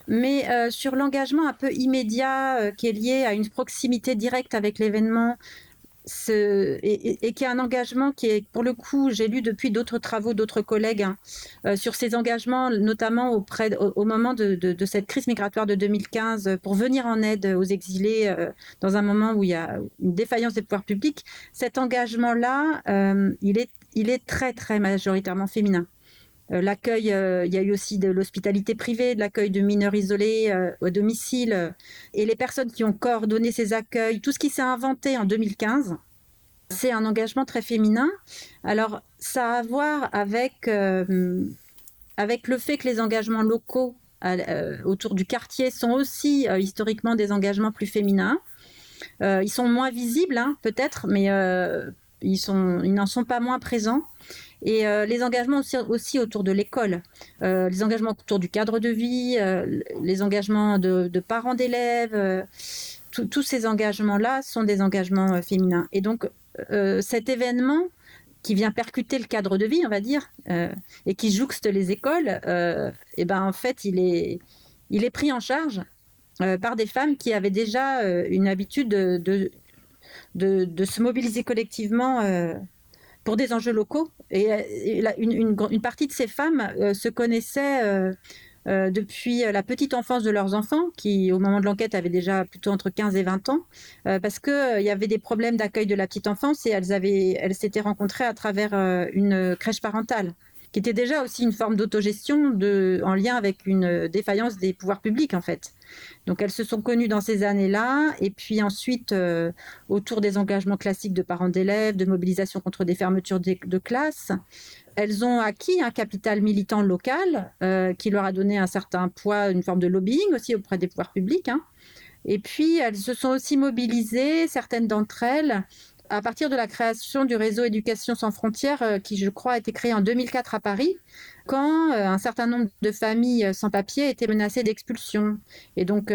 Mais sur l'engagement un peu immédiat qui est lié à une proximité directe avec l'événement, et, qui a un engagement qui est, pour le coup, j'ai lu depuis d'autres travaux d'autres collègues hein, euh, sur ces engagements, notamment auprès, au, moment de, cette crise migratoire de 2015, pour venir en aide aux exilés euh, dans un moment où il y a une défaillance des pouvoirs publics. Cet engagement-là, euh, il, est, il est très, très majoritairement féminin. L'accueil, il y a eu aussi de l'hospitalité privée, de l'accueil de mineurs isolés au domicile, et les personnes qui ont coordonné ces accueils, tout ce qui s'est inventé en 2015, c'est un engagement très féminin. Alors, ça a à voir avec, avec le fait que les engagements locaux autour du quartier sont aussi historiquement des engagements plus féminins. ils sont moins visibles, hein, peut-être, mais ils, sont, ils n'en sont pas moins présents. Et euh, les engagements aussi, autour de l'école, euh, les engagements autour du cadre de vie, euh, les engagements de, parents d'élèves, tous ces engagements-là sont des engagements féminins. Et donc cet événement qui vient percuter le cadre de vie, on va dire, et qui jouxte les écoles, et eh ben en fait il est, il est pris en charge par des femmes qui avaient déjà une habitude de, de, de, se mobiliser collectivement pour des enjeux locaux. Et, une, une, partie de ces femmes euh, se connaissaient euh, euh, depuis la petite enfance de leurs enfants, qui au moment de l'enquête avaient déjà plutôt entre 15 et 20 ans, parce qu'il y avait des problèmes d'accueil de la petite enfance et elles, avaient, elles s'étaient rencontrées à travers une crèche parentale qui était déjà aussi une forme d'autogestion en lien avec une défaillance des pouvoirs publics en fait. Donc elles se sont connues dans ces années-là, et puis ensuite, euh, autour des engagements classiques de parents d'élèves, de mobilisation contre des fermetures de, de classes, elles ont acquis un capital militant local euh, qui leur a donné un certain poids, une forme de lobbying aussi auprès des pouvoirs publics. Hein. Et puis, elles se sont aussi mobilisées, certaines d'entre elles, à partir de la création du réseau Éducation sans frontières, euh, qui je crois a été créé en 2004 à Paris, quand euh, un certain nombre de familles euh, sans papier étaient menacées d'expulsion. Et donc,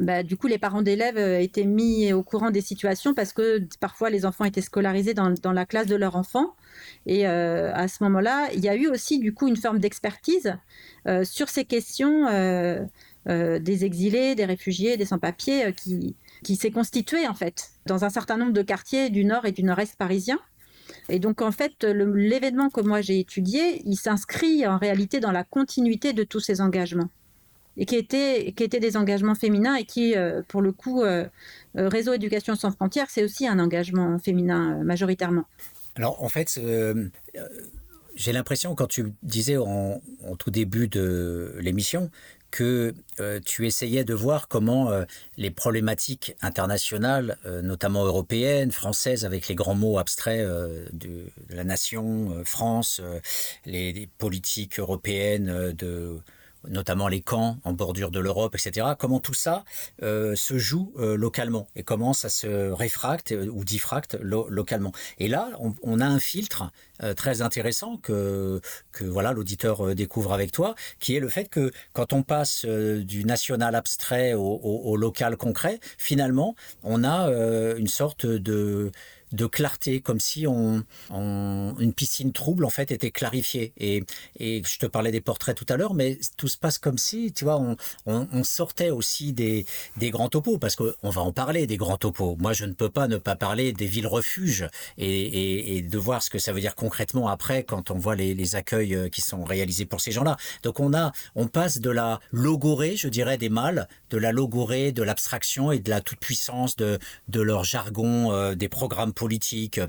bah, du coup, les parents d'élèves étaient mis au courant des situations parce que parfois les enfants étaient scolarisés dans, la classe de leur enfant. Et à ce moment-là, il y a eu aussi du coup une forme d'expertise sur ces questions des exilés, des réfugiés, des sans-papiers qui, qui s'est constitué en fait dans un certain nombre de quartiers du nord et du nord-est parisien. Et donc en fait, l'événement que moi j'ai étudié, il s'inscrit en réalité dans la continuité de tous ces engagements. et qui étaient, qui étaient des engagements féminins et qui, pour le coup, Réseau Éducation sans frontières, c'est aussi un engagement féminin majoritairement. Alors, en fait, j'ai l'impression, quand tu disais en, tout début de l'émission, que euh, tu essayais de voir comment euh, les problématiques internationales, euh, notamment européennes, françaises, avec les grands mots abstraits de, la nation, France, les, politiques européennes de notamment les camps en bordure de l'Europe, etc. Comment tout ça euh, se joue euh, localement et comment ça se réfracte euh, ou diffracte localement. Et là, on, a un filtre très intéressant que, que voilà l'auditeur découvre avec toi, qui est le fait que quand on passe du national abstrait au, au local concret, finalement, on a une sorte de de clarté, comme si on, une piscine trouble en fait était clarifiée. Et, et je te parlais des portraits tout à l'heure, mais tout se passe comme si, tu vois, on, sortait aussi des, des grands topos, parce qu'on va en parler des grands topos. Moi, je ne peux pas ne pas parler des villes refuges et, et, de voir ce que ça veut dire concrètement après quand on voit les, les accueils euh, qui sont réalisés pour ces gens-là. Donc on a, on passe de la logorée, je dirais, des mâles, de la logorée, de l'abstraction et de la toute puissance de, de leur jargon, euh, des programmes politique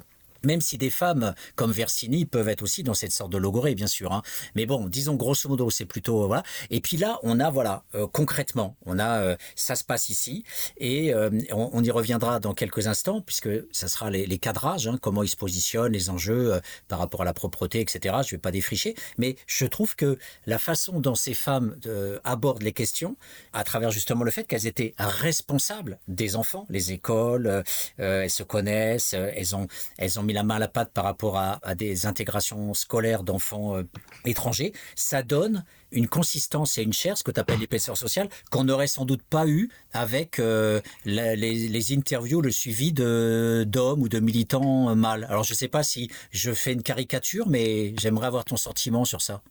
même si des femmes comme Versini peuvent être aussi dans cette sorte de logorée, bien sûr. Hein. Mais bon, disons grosso modo, c'est plutôt voilà. Et puis là, on a voilà euh, concrètement, on a ça euh, se passe ici et euh, on, y reviendra dans quelques instants puisque ça sera les, cadrages, hein, comment ils se positionnent, les enjeux par rapport à la propreté, etc. Je vais pas défricher, mais je trouve que la façon dont ces femmes abordent les questions, à travers justement le fait qu'elles étaient responsables des enfants, les écoles, elles se connaissent, elles ont elles ont la main à la pâte par rapport à, des intégrations scolaires d'enfants euh, étrangers, ça donne une consistance et une chair, ce que tu appelles l'épaisseur sociale, qu'on n'aurait sans doute pas eu avec euh, les, interviews, le suivi d'hommes ou de militants mâles. Alors je ne sais pas si je fais une caricature, mais j'aimerais avoir ton sentiment sur ça.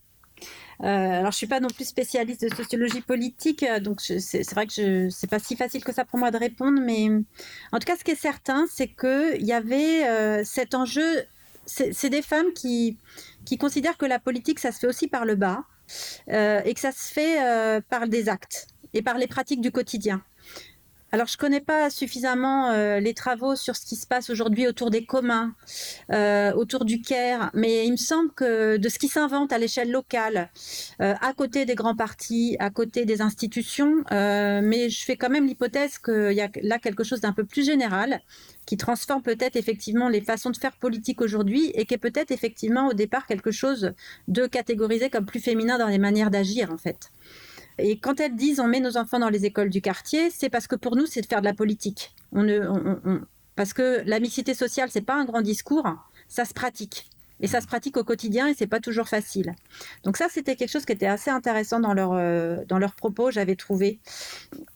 Euh, alors, je suis pas non plus spécialiste de sociologie politique, euh, donc c'est vrai que ce n'est pas si facile que ça pour moi de répondre, mais en tout cas, ce qui est certain, c'est qu'il y avait euh, cet enjeu. C'est des femmes qui, qui considèrent que la politique, ça se fait aussi par le bas et que ça se fait par des actes et par les pratiques du quotidien. Alors, je ne connais pas suffisamment euh, les travaux sur ce qui se passe aujourd'hui autour des communs, euh, autour du CARE, mais il me semble que de ce qui s'invente à l'échelle locale, euh, à côté des grands partis, à côté des institutions, mais je fais quand même l'hypothèse qu'il y a là quelque chose d'un peu plus général qui transforme peut-être effectivement les façons de faire politique aujourd'hui et qui est peut-être effectivement au départ quelque chose de catégorisé comme plus féminin dans les manières d'agir en fait. Et quand elles disent on met nos enfants dans les écoles du quartier, c'est parce que pour nous, c'est de faire de la politique. Parce que la mixité sociale, c'est pas un grand discours, ça se pratique. Et ça se pratique au quotidien et c'est pas toujours facile. Donc ça, c'était quelque chose qui était assez intéressant dans leur euh, dans leurs propos, j'avais trouvé.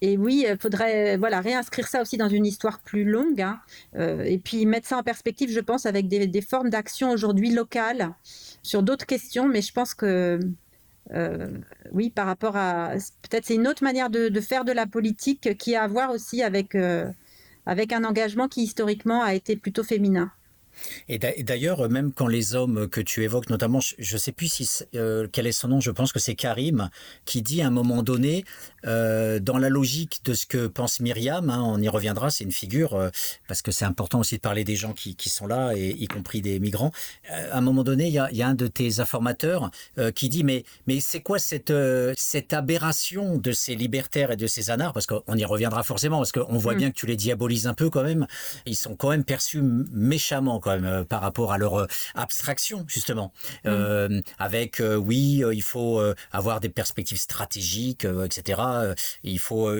Et oui, il faudrait voilà réinscrire ça aussi dans une histoire plus longue hein. euh, et puis mettre ça en perspective, je pense, avec des, des formes d'action aujourd'hui locales sur d'autres questions. Mais je pense que euh, oui, par rapport à. Peut-être c'est une autre manière de, faire de la politique qui a à voir aussi avec, euh, avec un engagement qui historiquement a été plutôt féminin. Et d'ailleurs, même quand les hommes que tu évoques, notamment, je ne sais plus si euh, quel est son nom, je pense que c'est Karim, qui dit à un moment donné, euh, dans la logique de ce que pense Myriam, hein, on y reviendra, c'est une figure, euh, parce que c'est important aussi de parler des gens qui, qui, sont là, et y compris des migrants. à un moment donné, il y a, y a, un de tes informateurs qui dit, mais, mais c'est quoi cette, cette aberration de ces libertaires et de ces anards? Parce qu'on y reviendra forcément, parce qu'on voit mm. bien que tu les diabolises un peu quand même. Ils sont quand même perçus méchamment quand même euh, par rapport à leur euh, abstraction justement. Mm. Euh, avec oui, il faut avoir des perspectives stratégiques, etc. Il faut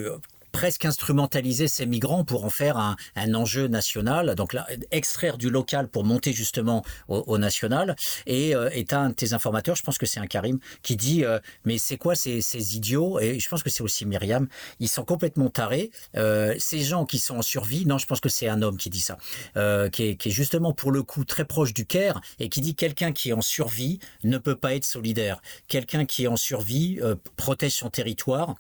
presque instrumentaliser ces migrants pour en faire un, enjeu national, donc là, extraire du local pour monter justement au, national. Et euh, est un de tes informateurs, je pense que c'est un Karim, qui dit euh, mais c'est quoi ces, ces, idiots? Et je pense que c'est aussi Myriam, ils sont complètement tarés. Euh, ces gens qui sont en survie, non, je pense que c'est un homme qui dit ça, qui est, qui, est, justement pour le coup très proche du Caire et qui dit quelqu'un qui est en survie ne peut pas être solidaire. Quelqu'un qui est en survie protège son territoire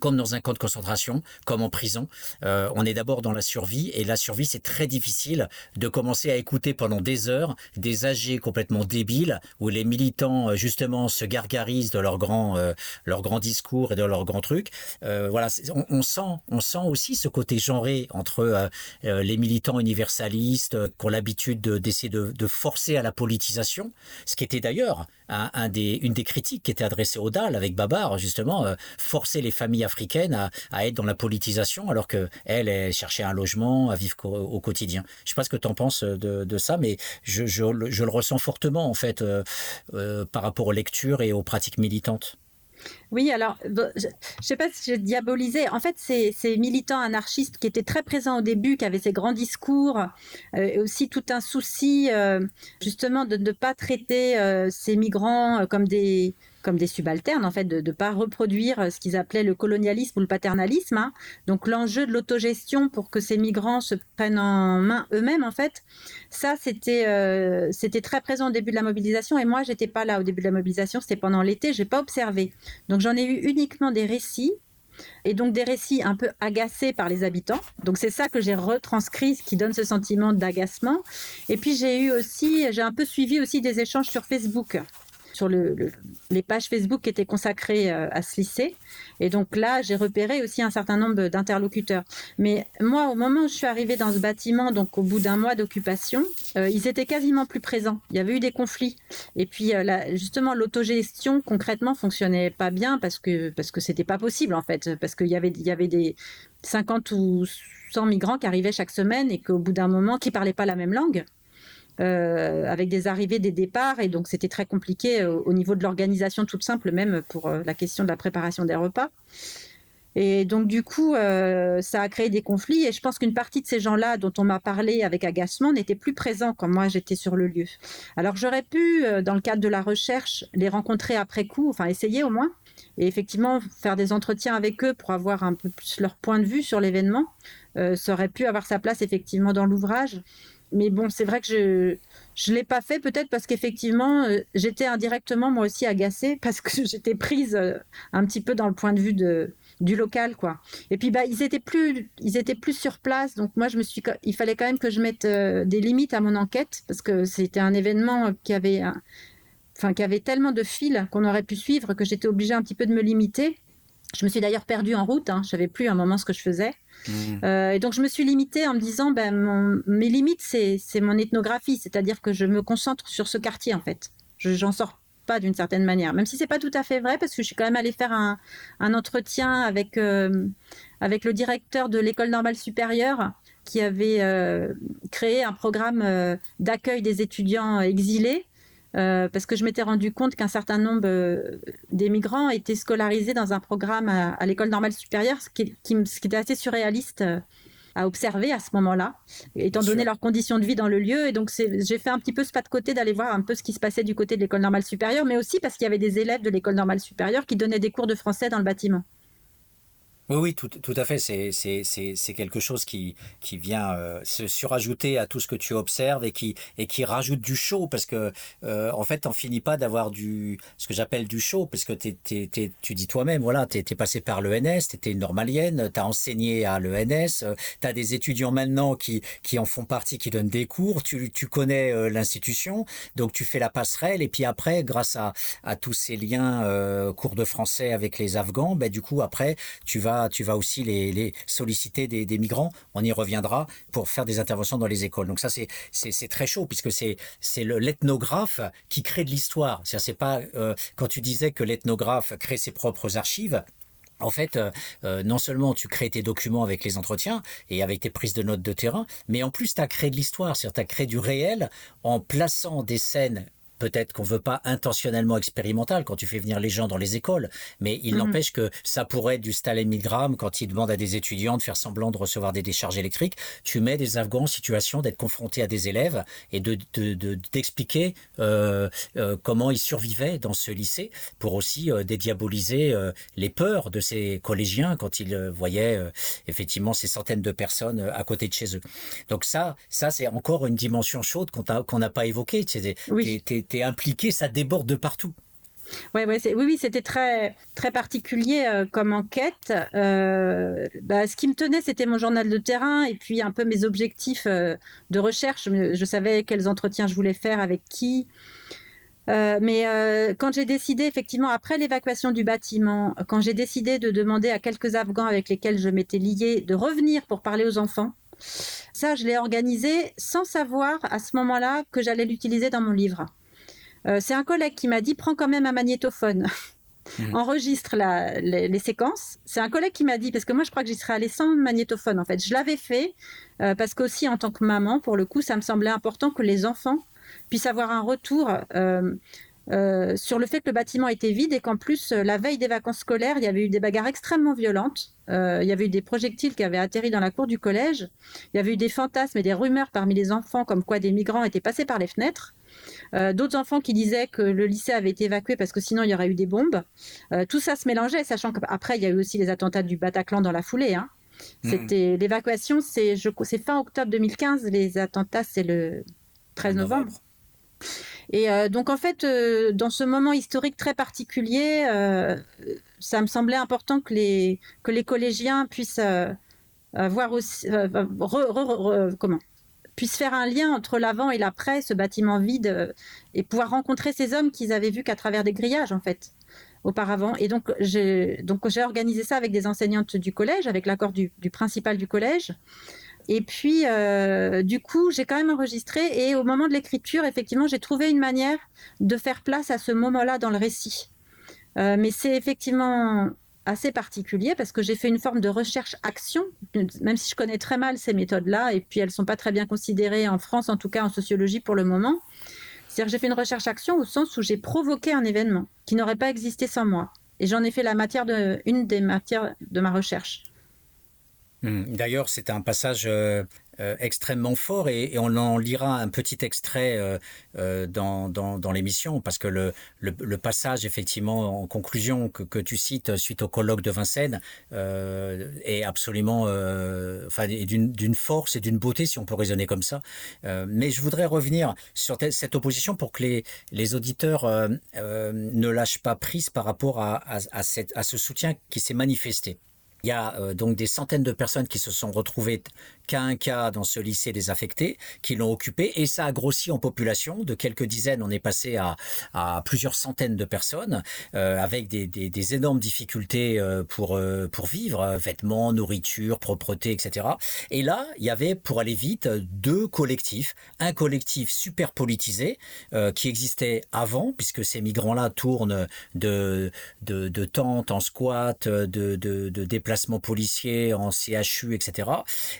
comme dans un camp de concentration, comme en prison. Euh, on est d'abord dans la survie et la survie, c'est très difficile de commencer à écouter pendant des heures des âgés complètement débiles où les militants euh, justement se gargarisent de leurs grands euh, leur grand discours et de leurs grands trucs. voilà, on, sent on sent aussi ce côté genré entre les militants universalistes qui ont l'habitude d'essayer de, de, forcer à la politisation, ce qui était d'ailleurs une des critiques qui était adressée au DAL avec Babar, justement, forcer les familles africaine à, être dans la politisation alors qu'elle, elle cherchait un logement, à vivre au, quotidien. Je ne sais pas ce que tu en penses de, ça, mais je, le ressens fortement en fait euh, euh, par rapport aux lectures et aux pratiques militantes. Oui, alors, je ne sais pas si j'ai diabolisé. En fait, ces, militants anarchistes qui étaient très présents au début, qui avaient ces grands discours, euh, et aussi tout un souci, justement, de ne pas traiter ces migrants comme des, comme des subalternes, en fait, de ne pas reproduire euh, ce qu'ils appelaient le colonialisme ou le paternalisme. Hein. Donc l'enjeu de l'autogestion pour que ces migrants se prennent en main eux-mêmes, en fait, ça, c'était euh, c'était très présent au début de la mobilisation. Et moi, j'étais pas là au début de la mobilisation, c'était pendant l'été, j'ai pas observé. Donc j'en ai eu uniquement des récits et donc des récits un peu agacés par les habitants. Donc c'est ça que j'ai retranscrit, ce qui donne ce sentiment d'agacement. Et puis j'ai eu aussi, j'ai un peu suivi aussi des échanges sur Facebook sur les pages Facebook qui étaient consacrées euh, à ce lycée. Et donc là, j'ai repéré aussi un certain nombre d'interlocuteurs. Mais moi, au moment où je suis arrivée dans ce bâtiment, donc au bout d'un mois d'occupation, euh, ils étaient quasiment plus présents. Il y avait eu des conflits. Et puis, euh, justement, l'autogestion, concrètement, fonctionnait pas bien parce que parce que c'était pas possible, en fait. Parce qu'il y avait, y avait des 50 ou 100 migrants qui arrivaient chaque semaine et qu'au bout d'un moment, qui parlaient pas la même langue. Euh, avec des arrivées, des départs, et donc c'était très compliqué euh, au, niveau de l'organisation toute simple, même pour euh, la question de la préparation des repas. Et donc du coup, ça a créé des conflits, et je pense qu'une partie de ces gens-là dont on m'a parlé avec agacement n'étaient plus présents quand moi j'étais sur le lieu. Alors j'aurais pu, dans le cadre de la recherche, les rencontrer après coup, enfin essayer au moins, et effectivement faire des entretiens avec eux pour avoir un peu plus leur point de vue sur l'événement. ça aurait pu avoir sa place effectivement dans l'ouvrage mais bon, c'est vrai que je ne l'ai pas fait peut-être parce qu'effectivement, euh, j'étais indirectement moi aussi agacée [LAUGHS] parce que j'étais prise euh, un petit peu dans le point de vue de, du local, quoi. Et puis, bah, ils étaient plus, ils étaient plus sur place, donc moi, je me suis, il fallait quand même que je mette euh, des limites à mon enquête parce que c'était un événement qui avait, enfin, qui avait tellement de fils qu'on aurait pu suivre que j'étais obligée un petit peu de me limiter. Je me suis d'ailleurs perdue en route, hein. je savais plus à un moment ce que je faisais. Mmh. Euh, et donc je me suis limitée en me disant, ben, mes limites, c'est mon ethnographie, c'est-à-dire que je me concentre sur ce quartier en fait. Je J'en sors pas d'une certaine manière, même si c'est pas tout à fait vrai, parce que je suis quand même allée faire un, un entretien avec, euh, avec le directeur de l'école normale supérieure qui avait euh, créé un programme d'accueil des étudiants exilés euh, parce que je m'étais rendu compte qu'un certain nombre euh, des migrants étaient scolarisés dans un programme à, l'école normale supérieure, ce qui, ce qui, était assez surréaliste euh, à observer à ce moment-là, étant donné leurs conditions de vie dans le lieu. Et donc, j'ai fait un petit peu ce pas de côté d'aller voir un peu ce qui se passait du côté de l'école normale supérieure, mais aussi parce qu'il y avait des élèves de l'école normale supérieure qui donnaient des cours de français dans le bâtiment. Oui, oui, tout, tout à fait. C'est, c'est, c'est, c'est quelque chose qui, qui vient euh, se surajouter à tout ce que tu observes et qui, et qui rajoute du show parce que, euh, en fait, t'en finis pas d'avoir du, ce que j'appelle du show parce que t'es, t'es, tu dis toi-même, voilà, t'es, t'es passé par l'ENS, t'étais une normalienne, t'as enseigné à l'ENS, euh, t'as des étudiants maintenant qui, qui en font partie, qui donnent des cours, tu, tu connais l'institution, donc tu fais la passerelle et puis après, grâce à, à tous ces liens cours de français avec les Afghans, ben, du coup, après, tu vas tu vas aussi les, solliciter des, migrants. On y reviendra pour faire des interventions dans les écoles. Donc ça, c'est très chaud puisque c'est l'ethnographe qui crée de l'histoire. C'est pas euh, quand tu disais que l'ethnographe crée ses propres archives. En fait, euh, euh, non seulement tu crées tes documents avec les entretiens et avec tes prises de notes de terrain, mais en plus tu as créé de l'histoire, c'est-à-dire tu as créé du réel en plaçant des scènes peut-être qu'on veut pas intentionnellement expérimental quand tu fais venir les gens dans les écoles, mais il mhm. n'empêche que ça pourrait être du Stalingrad quand ils demandent à des étudiants de faire semblant de recevoir des décharges électriques. Tu mets des Afghans en situation d'être confrontés à des élèves et de d'expliquer de, euh, euh, comment ils survivaient dans ce lycée pour aussi euh, dédiaboliser euh, les peurs de ces collégiens quand ils voyaient effectivement ces centaines de personnes à côté de chez eux. Donc ça, ça c'est encore une dimension chaude qu'on n'a pas évoquée. Oui. T'es, impliqué, ça déborde de partout. Oui, oui, c'était très, très particulier euh, comme enquête. Euh, bah, ce qui me tenait, c'était mon journal de terrain et puis un peu mes objectifs euh, de recherche. Je, savais quels entretiens je voulais faire, avec qui. mais quand j'ai décidé, effectivement, après l'évacuation du bâtiment, quand j'ai décidé de demander à quelques Afghans avec lesquels je m'étais liée de revenir pour parler aux enfants, ça, je l'ai organisé sans savoir à ce moment-là que j'allais l'utiliser dans mon livre. Euh, c'est un collègue qui m'a dit prends quand même un magnétophone. Mmh. enregistre les, séquences. C'est un collègue qui m'a dit, parce que moi je crois que j'y serais allée sans magnétophone en fait. Je l'avais fait euh, parce qu'aussi en tant que maman, pour le coup, ça me semblait important que les enfants puissent avoir un retour euh, sur le fait que le bâtiment était vide et qu'en plus, la veille des vacances scolaires, il y avait eu des bagarres extrêmement violentes. il y avait eu des projectiles qui avaient atterri dans la cour du collège. Il y avait eu des fantasmes et des rumeurs parmi les enfants comme quoi des migrants étaient passés par les fenêtres. Euh, d'autres enfants qui disaient que le lycée avait été évacué parce que sinon il y aurait eu des bombes. Euh, tout ça se mélangeait, sachant qu'après il y a eu aussi les attentats du Bataclan dans la foulée. Hein. Hmm. C'était l'évacuation, c'est fin octobre 2015. Les attentats, c'est le 13 novembre. Et euh, donc en fait, dans ce moment historique très particulier, ça me semblait important que les que les collégiens puissent voir aussi comment puisse faire un lien entre l'avant et l'après, ce bâtiment vide, euh, et pouvoir rencontrer ces hommes qu'ils avaient vus qu'à travers des grillages, en fait, auparavant. Et donc, j'ai, donc, j'ai organisé ça avec des enseignantes du collège, avec l'accord du, principal du collège. Et puis, euh, du coup, j'ai quand même enregistré. Et au moment de l'écriture, effectivement, j'ai trouvé une manière de faire place à ce moment-là dans le récit. Euh, mais c'est effectivement assez particulier parce que j'ai fait une forme de recherche-action, même si je connais très mal ces méthodes-là, et puis elles ne sont pas très bien considérées en France, en tout cas en sociologie pour le moment. C'est-à-dire que j'ai fait une recherche-action au sens où j'ai provoqué un événement qui n'aurait pas existé sans moi. Et j'en ai fait la matière de, une des matières de ma recherche. Mmh. D'ailleurs, c'est un passage euh, euh, extrêmement fort et, on en lira un petit extrait euh, dans, l'émission parce que le, passage effectivement en conclusion que, tu cites suite au colloque de Vincennes est absolument enfin d'une force et d'une beauté si on peut raisonner comme ça. mais je voudrais revenir sur cette opposition pour que les, auditeurs ne lâchent pas prise par rapport à ce soutien qui s'est manifesté. Il y a donc des centaines de personnes qui se sont retrouvées qu'à un cas dans ce lycée désaffecté, qui l'ont occupé, et ça a grossi en population. De quelques dizaines, on est passé à, plusieurs centaines de personnes, euh, avec des, énormes difficultés euh, pour, euh, pour vivre, vêtements, nourriture, propreté, etc. Et là, il y avait, pour aller vite, deux collectifs. Un collectif super politisé, qui existait avant, puisque ces migrants-là tournent de, de, de tentes en squat, de, de, de déplacements policiers en CHU, etc.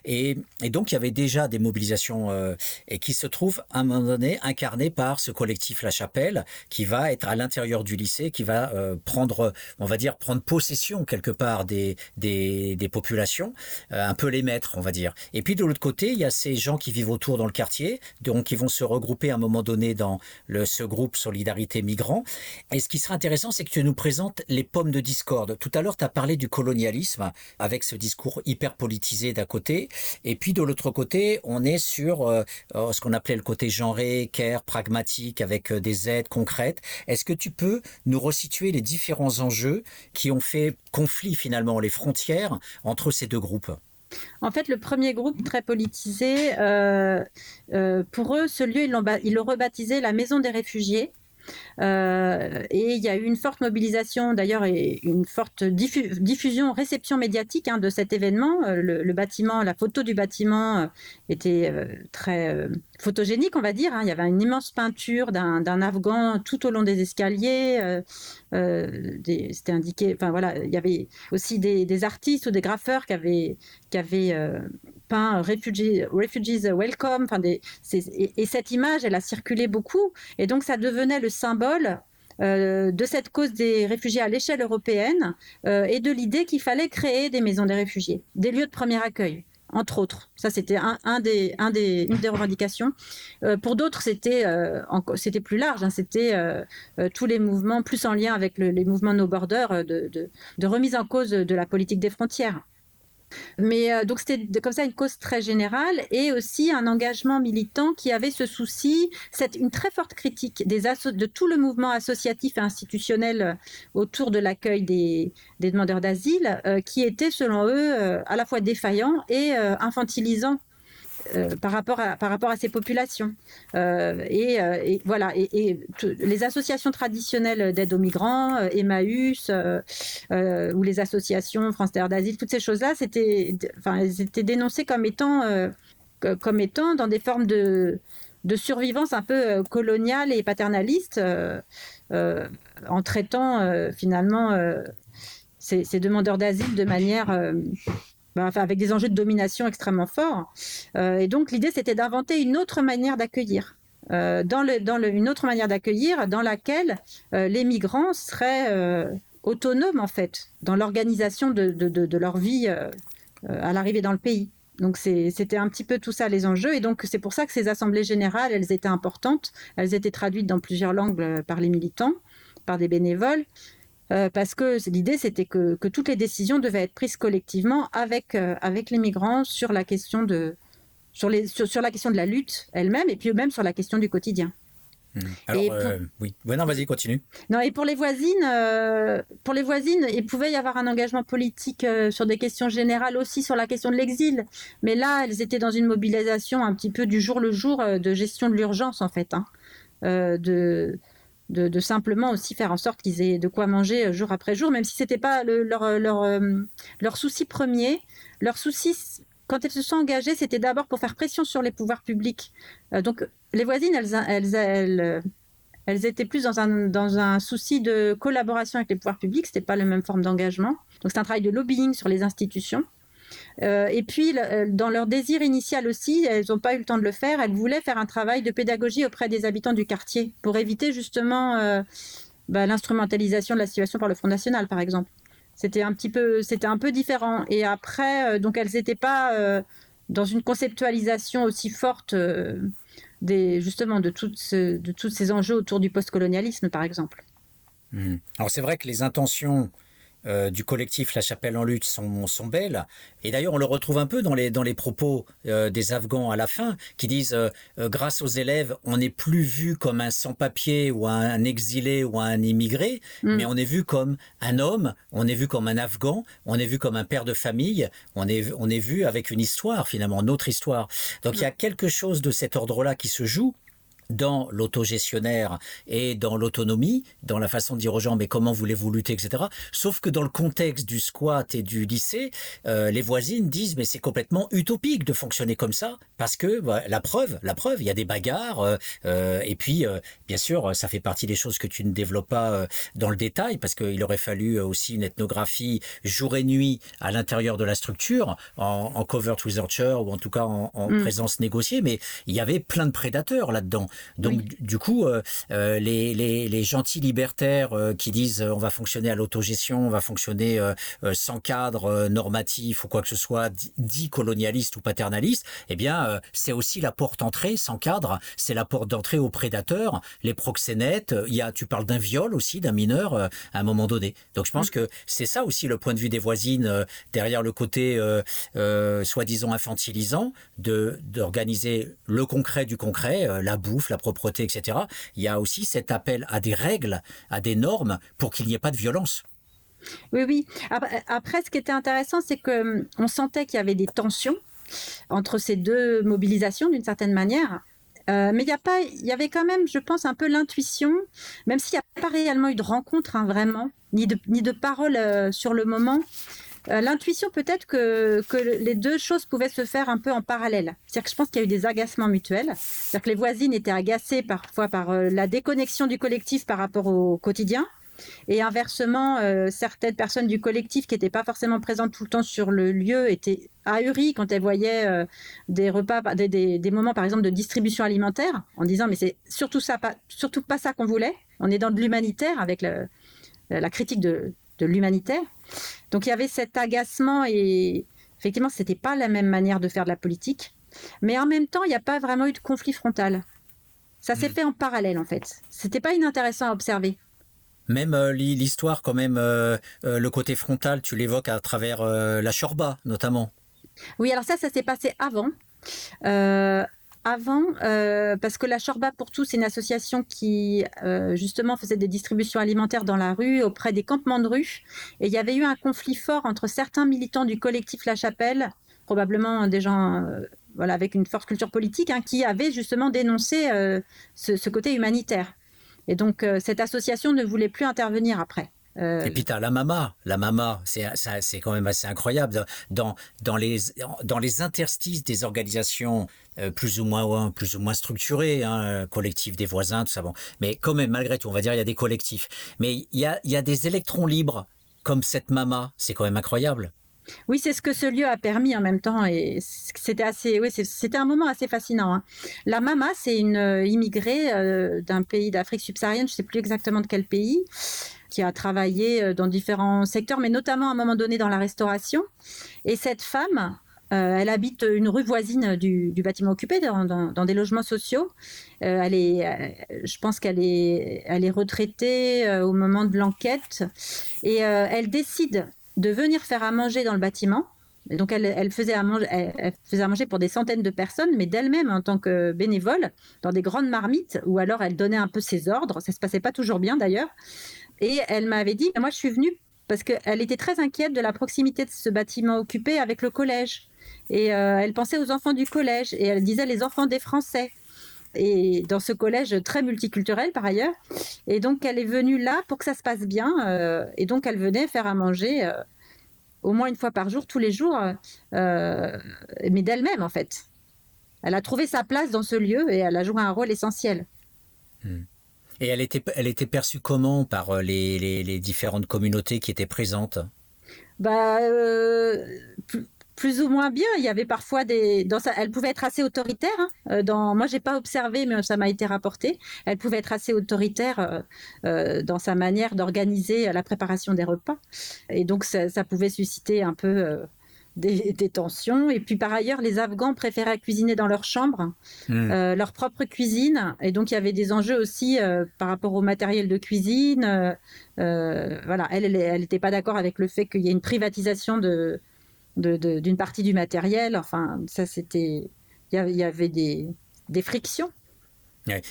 Et et donc, il y avait déjà des mobilisations euh, et qui se trouvent à un moment donné incarnées par ce collectif La Chapelle, qui va être à l'intérieur du lycée, qui va euh, prendre, on va dire, prendre possession quelque part des, des, populations, euh, un peu les maîtres, on va dire. Et puis de l'autre côté, il y a ces gens qui vivent autour dans le quartier, donc qui vont se regrouper à un moment donné dans le, ce groupe Solidarité Migrants. Et ce qui sera intéressant, c'est que tu nous présentes les pommes de discorde. Tout à l'heure, tu as parlé du colonialisme avec ce discours hyper politisé d'un côté puis de l'autre côté, on est sur euh, euh, ce qu'on appelait le côté genré, care, pragmatique, avec euh, des aides concrètes. Est-ce que tu peux nous resituer les différents enjeux qui ont fait conflit finalement, les frontières entre ces deux groupes? En fait, le premier groupe très politisé, pour eux, ce lieu, ils l'ont rebaptisé la Maison des réfugiés. Euh, et il y a eu une forte mobilisation, d'ailleurs, et une forte diffusion, réception médiatique hein, de cet événement. Euh, le, bâtiment, la photo du bâtiment euh, était très photogénique, on va dire. Hein. Il y avait une immense peinture d'un Afghan tout au long des escaliers. C'était indiqué. Enfin voilà, il y avait aussi des, artistes ou des graffeurs qui avaient, qui avaient peint Refugees, Welcome. Enfin des, et, et, cette image, elle a circulé beaucoup. Et donc ça devenait le symbole euh, de cette cause des réfugiés à l'échelle européenne euh, et de l'idée qu'il fallait créer des maisons des réfugiés, des lieux de premier accueil entre autres. Ça, c'était une des revendications. Euh, pour d'autres, c'était c'était plus large. Hein. c'était tous les mouvements, plus en lien avec les mouvements No Border, de, de, remise en cause de la politique des frontières. Mais euh, donc c'était comme ça une cause très générale et aussi un engagement militant qui avait ce souci, c'est une très forte critique des de tout le mouvement associatif et institutionnel euh, autour de l'accueil des, demandeurs d'asile, euh, qui était selon eux à la fois défaillant et infantilisant euh, par, rapport à, par rapport à ces populations. Euh, euh, et, voilà, et, les associations traditionnelles d'aide aux migrants, Emmaüs, ou les associations France Terre d'Asile, toutes ces choses-là, c'était, elles étaient dénoncées comme étant, comme étant dans des formes de, de survivance un peu coloniale et paternaliste, en traitant finalement ces, demandeurs d'asile de manière ben, enfin, avec des enjeux de domination extrêmement forts. Euh, et donc l'idée, c'était d'inventer une autre manière d'accueillir. Euh, dans, une autre manière d'accueillir dans laquelle euh, les migrants seraient autonomes en fait dans l'organisation de, de, leur vie à l'arrivée dans le pays. Donc c'était un petit peu tout ça les enjeux et donc c'est pour ça que ces assemblées générales elles étaient importantes, elles étaient traduites dans plusieurs langues par les militants, par des bénévoles euh, parce que l'idée c'était que, toutes les décisions devaient être prises collectivement avec, euh, avec les migrants sur la question de sur, les, sur, la question de la lutte elle-même et puis même sur la question du quotidien. Mmh. Alors, euh, oui. non, vas-y, continue. Non, et pour les voisines, pour les voisines, il pouvait y avoir un engagement politique sur des questions générales aussi sur la question de l'exil. Mais là, elles étaient dans une mobilisation un petit peu du jour le jour de gestion de l'urgence, en fait. Hein. de, de, simplement aussi faire en sorte qu'ils aient de quoi manger euh, jour après jour, même si ce n'était pas leur, euh, leur, euh, leur, souci premier. Leur souci, quand elles se sont engagées, c'était d'abord pour faire pression sur les pouvoirs publics. donc les voisines, elles, elles, elles, étaient plus dans un, dans un souci de collaboration avec les pouvoirs publics, ce n'était pas la même forme d'engagement. Donc c'est un travail de lobbying sur les institutions. Euh, et puis, euh, dans leur désir initial aussi, elles n'ont pas eu le temps de le faire, elles voulaient faire un travail de pédagogie auprès des habitants du quartier pour éviter justement euh, bah, l'instrumentalisation de la situation par le Front National, par exemple. C'était un petit peu, c'était un peu différent. Et après, donc elles n'étaient pas dans une conceptualisation aussi forte des, justement de, toutes de tous ces enjeux autour du postcolonialisme, par exemple. Mmh. Alors c'est vrai que les intentions euh, du collectif La Chapelle en lutte sont, sont belles. Et d'ailleurs, on le retrouve un peu dans les, dans les propos euh, des Afghans à la fin, qui disent euh, grâce aux élèves, on n'est plus vu comme un sans-papier ou un, exilé ou un immigré, mm. mais on est vu comme un homme, on est vu comme un Afghan, on est vu comme un père de famille, on est, on est vu avec une histoire finalement, notre histoire. Donc il y a quelque chose de cet ordre-là qui se joue dans l'autogestionnaire et dans l'autonomie, dans la façon de dire aux gens mais comment voulez-vous lutter, etc. Sauf que dans le contexte du squat et du lycée, euh, les voisines disent mais c'est complètement utopique de fonctionner comme ça parce que bah, la preuve, la preuve, il y a des bagarres euh, euh, et puis bien sûr ça fait partie des choses que tu ne développes pas dans le détail parce qu'il aurait fallu aussi une ethnographie jour et nuit à l'intérieur de la structure en, en covert researcher ou en tout cas en, en mm. présence négociée, mais il y avait plein de prédateurs là-dedans. Donc du coup, euh, euh, les, les, les, gentils libertaires euh, qui disent on va fonctionner à l'autogestion, on va fonctionner sans cadre normatif ou quoi que ce soit, dit colonialiste ou paternaliste, eh bien c'est aussi la porte d'entrée sans cadre, c'est la porte d'entrée aux prédateurs, les proxénètes. Il y a, tu parles d'un viol aussi d'un mineur à un moment donné. Donc je pense mm. que c'est ça aussi le point de vue des voisines derrière le côté soi-disant infantilisant de d'organiser le concret du concret, la bouffe la propreté, etc., il y a aussi cet appel à des règles, à des normes pour qu'il n'y ait pas de violence. Oui, oui. Après, ce qui était intéressant, c'est qu'on hum, sentait qu'il y avait des tensions entre ces deux mobilisations d'une certaine manière. Euh, mais il y, a pas, il y avait quand même, je pense, un peu l'intuition, même s'il n'y a pas réellement eu de rencontre, hein, vraiment, ni de, ni de parole euh, sur le moment. Euh, l'intuition peut-être que, que, les deux choses pouvaient se faire un peu en parallèle. C'est-à-dire que je pense qu'il y a eu des agacements mutuels. C'est-à-dire que les voisines étaient agacées parfois par euh, la déconnexion du collectif par rapport au quotidien. Et inversement, euh, certaines personnes du collectif qui n'étaient pas forcément présentes tout le temps sur le lieu étaient ahuries quand elles voyaient des repas, des, des, moments par exemple de distribution alimentaire, en disant mais c'est surtout ça, pas, surtout pas ça qu'on voulait. On est dans de l'humanitaire avec la critique de, de l'humanitaire. Donc il y avait cet agacement et effectivement, ce n'était pas la même manière de faire de la politique. Mais en même temps, il n'y a pas vraiment eu de conflit frontal. Ça s'est hmm. fait en parallèle, en fait. C'était pas inintéressant à observer. Même l'histoire, quand même, le côté frontal, tu l'évoques à travers la Chorba, notamment. Oui, alors ça, ça s'est passé avant avant, parce que la Chorba pour tous, c'est une association qui justement faisait des distributions alimentaires dans la rue, auprès des campements de rue. Et il y avait eu un conflit fort entre certains militants du collectif La Chapelle, probablement des gens voilà, avec une forte culture politique, hein, qui avaient justement dénoncé ce, côté humanitaire. Et donc cette association ne voulait plus intervenir après. Euh, Et puis tu as la mama, la mama, c'est quand même assez incroyable. Dans, dans, les, dans les interstices des organisations euh, plus ou moins plus ou moins structurées, hein, collectifs des voisins, tout ça. Bon. Mais quand même, malgré tout, on va dire il y a des collectifs. Mais il y a, y a des électrons libres comme cette mama, c'est quand même incroyable. Oui, c'est ce que ce lieu a permis en même temps, et c'était assez, oui, c'était un moment assez fascinant. Hein. La Mama, c'est une euh, immigrée d'un pays d'Afrique subsaharienne, je ne sais plus exactement de quel pays, qui a travaillé euh, dans différents secteurs, mais notamment à un moment donné dans la restauration. Et cette femme, euh, elle habite une rue voisine du, bâtiment occupé, dans, des logements sociaux. Euh, elle est, je pense qu'elle est, elle est retraitée au moment de l'enquête. Et elle décide de venir faire à manger dans le bâtiment. donc, elle, elle, faisait à manger, elle, faisait à manger pour des centaines de personnes, mais d'elle-même en tant que bénévole, dans des grandes marmites, ou alors elle donnait un peu ses ordres. Ça se passait pas toujours bien d'ailleurs. Et elle m'avait dit, moi je suis venue parce qu'elle était très inquiète de la proximité de ce bâtiment occupé avec le collège. Et euh, elle pensait aux enfants du collège et elle disait les enfants des Français. Et dans ce collège très multiculturel par ailleurs. Et donc elle est venue là pour que ça se passe bien. Euh, et donc elle venait faire à manger euh, au moins une fois par jour, tous les jours, mais d'elle-même en fait. Elle a trouvé sa place dans ce lieu et elle a joué un rôle essentiel. Hmm. Et elle était, elle était perçue comment par euh, les, les, différentes communautés qui étaient présentes? Bah, euh, plus, ou moins bien. Il y avait parfois des. Dans elle pouvait être assez autoritaire. Hein. Euh, dans, moi, j'ai pas observé, mais ça m'a été rapporté. Elle pouvait être assez autoritaire dans sa manière d'organiser la préparation des repas. Et donc, ça, ça pouvait susciter un peu des, tensions. Et puis par ailleurs, les Afghans préféraient cuisiner dans leur chambre, hmm. euh, leur propre cuisine. Et donc il y avait des enjeux aussi euh, par rapport au matériel de cuisine. Euh, voilà, elle, elle n'était pas d'accord avec le fait qu'il y ait une privatisation de, d'une partie du matériel. Enfin, ça c'était, il y avait des, des frictions.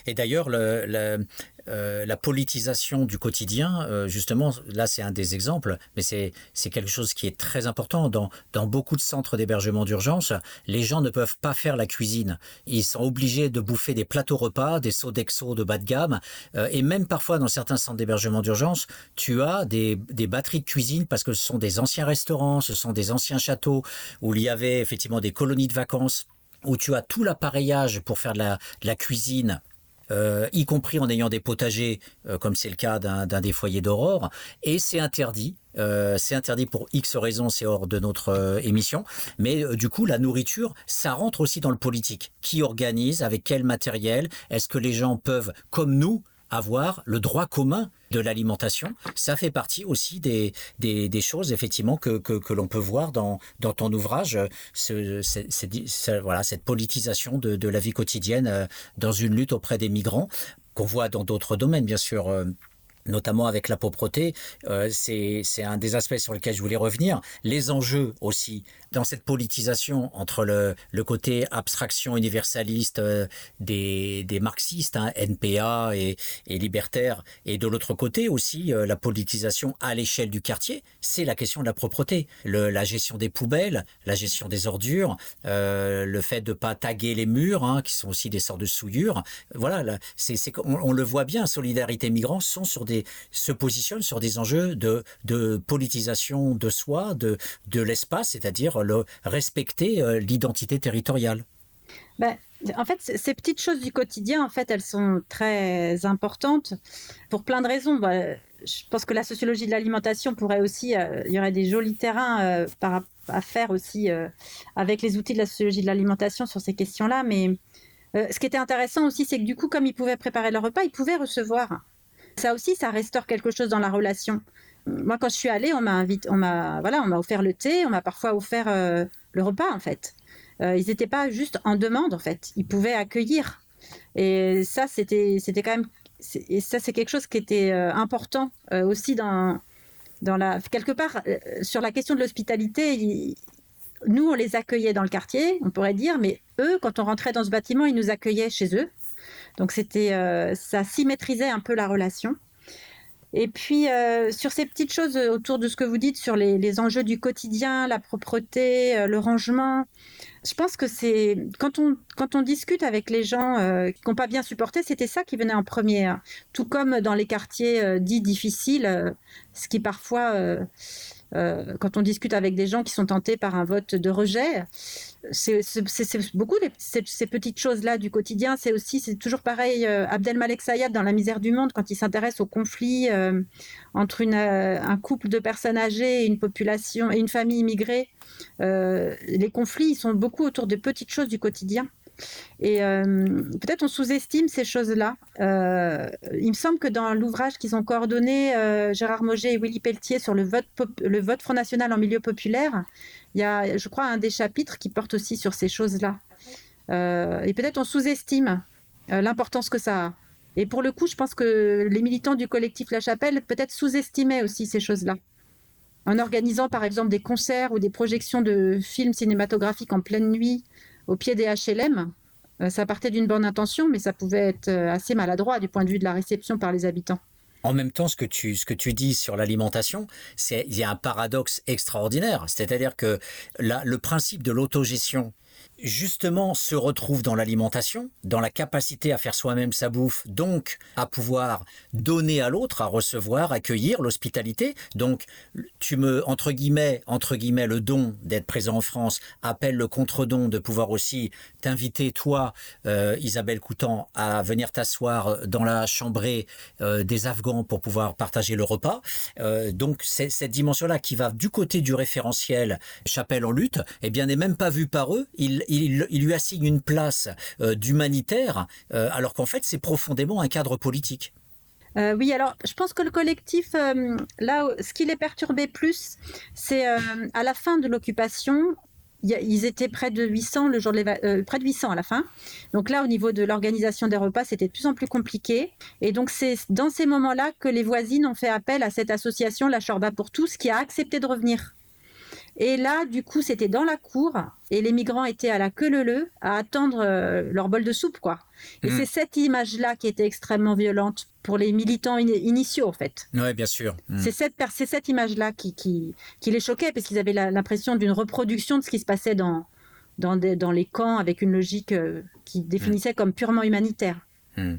Et d'ailleurs, le, euh, la politisation du quotidien, euh, justement, là c'est un des exemples, mais c'est quelque chose qui est très important. Dans, dans beaucoup de centres d'hébergement d'urgence, les gens ne peuvent pas faire la cuisine. Ils sont obligés de bouffer des plateaux repas, des d'exo de bas de gamme, euh, et même parfois dans certains centres d'hébergement d'urgence, tu as des, des batteries de cuisine parce que ce sont des anciens restaurants, ce sont des anciens châteaux où il y avait effectivement des colonies de vacances où tu as tout l'appareillage pour faire de la cuisine euh, y compris en ayant des potagers, euh, comme c'est le cas d'un des foyers d'aurore, et c'est interdit. Euh, c'est interdit pour X raisons, c'est hors de notre émission. Mais du coup, la nourriture, ça rentre aussi dans le politique. Qui organise, avec quel matériel? Est-ce que les gens peuvent, comme nous, avoir le droit commun de l'alimentation. Ça fait partie aussi des, des, choses, effectivement, que, que, l'on peut voir dans, dans ton ouvrage, ce, voilà, cette politisation de, de, la vie quotidienne euh, dans une lutte auprès des migrants, qu'on voit dans d'autres domaines, bien sûr euh, notamment avec la pauvreté, euh, c'est un des aspects sur lesquels je voulais revenir. Les enjeux aussi dans cette politisation entre le, le côté abstraction universaliste euh, des, des, marxistes, hein, NPA et, et libertaires, et de l'autre côté aussi euh, la politisation à l'échelle du quartier, c'est la question de la propreté, le, la gestion des poubelles, la gestion des ordures, euh, le fait de pas taguer les murs, hein, qui sont aussi des sortes de souillures. Voilà, c'est on, on, le voit bien, Solidarité Migrants se positionne sur des enjeux de, de politisation de soi, de, de l'espace, c'est-à-dire respecter euh, l'identité territoriale ben, en fait, ces petites choses du quotidien, en fait, elles sont très importantes pour plein de raisons. Ben, je pense que la sociologie de l'alimentation pourrait aussi, euh, il y aurait des jolis terrains euh, à faire aussi avec les outils de la sociologie de l'alimentation sur ces questions-là. Mais ce qui était intéressant aussi, c'est que du coup, comme ils pouvaient préparer leur repas, ils pouvaient recevoir. Ça aussi, ça restaure quelque chose dans la relation moi, quand je suis allée, on m'a invité, on m'a, voilà, on m'a offert le thé, on m'a parfois offert euh, le repas, en fait. Euh, ils n'étaient pas juste en demande, en fait. Ils pouvaient accueillir. Et ça, c'était, c'était quand même et ça c'est quelque chose qui était important aussi dans dans la quelque part sur la question de l'hospitalité. Nous, on les accueillait dans le quartier, on pourrait dire, mais eux, quand on rentrait dans ce bâtiment, ils nous accueillaient chez eux. Donc c'était, ça symétrisait un peu la relation. Et puis, euh, sur ces petites choses autour de ce que vous dites sur les, enjeux du quotidien, la propreté, euh, le rangement, je pense que c'est quand on, quand on discute avec les gens euh, qui n'ont pas bien supporté, c'était ça qui venait en premier. Hein. Tout comme dans les quartiers dits difficiles, ce qui parfois euh, quand on discute avec des gens qui sont tentés par un vote de rejet, c'est beaucoup ces, petites choses-là du quotidien. C'est aussi, c'est toujours pareil, euh, Abdelmalek Sayad dans La misère du monde, quand il s'intéresse au conflit euh, entre un couple de personnes âgées et une population et une famille immigrée, les conflits ils sont beaucoup autour de petites choses du quotidien. Et euh, peut-être on sous-estime ces choses-là. Euh, il me semble que dans l'ouvrage qu'ils ont coordonné, euh, Gérard Moget et Willy Pelletier, sur le vote, le vote Front National en milieu populaire, il y a, je crois, un des chapitres qui porte aussi sur ces choses-là. et peut-être on sous-estime l'importance que ça a. Et pour le coup, je pense que les militants du collectif La Chapelle peut-être sous-estimaient aussi ces choses-là. En organisant par exemple des concerts ou des projections de films cinématographiques en pleine nuit, au pied des HLM. Euh, ça partait d'une bonne intention, mais ça pouvait être euh, assez maladroit du point de vue de la réception par les habitants. En même temps, ce que tu, ce que tu dis sur l'alimentation, c'est il y a un paradoxe extraordinaire. C'est-à-dire que le principe de l'autogestion, justement se retrouve dans l'alimentation, dans la capacité à faire soi-même sa bouffe, donc à pouvoir donner à l'autre, à recevoir, accueillir l'hospitalité. Donc tu me entre guillemets entre guillemets le don d'être présent en France appelle le contre-don de pouvoir aussi t'inviter toi euh, Isabelle Coutan à venir t'asseoir dans la chambrée euh, des Afghans pour pouvoir partager le repas. Euh, donc c'est cette dimension là qui va du côté du référentiel chapelle en lutte, eh bien n'est même pas vue par eux. Il, lui assigne une place euh, d'humanitaire, euh, alors qu'en fait, c'est profondément un cadre politique. Euh, oui, alors je pense que le collectif, là, ce qui les perturbait plus, c'est à la fin de l'occupation, ils étaient près de 800 le jour de près de 800 à la fin. Donc là, au niveau de l'organisation des repas, c'était de plus en plus compliqué. Et donc c'est dans ces moments-là que les voisines ont fait appel à cette association La Chorba pour tous, qui a accepté de revenir. Et là, du coup, c'était dans la cour et les migrants étaient à la queue leu à attendre euh, leur bol de soupe, quoi. Et mm. c'est cette image-là qui était extrêmement violente pour les militants initiaux, en fait. Oui, bien sûr. Mm. C'est cette, cette image-là qui, qui, qui, les choquait parce qu'ils avaient l'impression d'une reproduction de ce qui se passait dans, dans, dans les camps avec une logique euh, qui définissait comme purement humanitaire mm.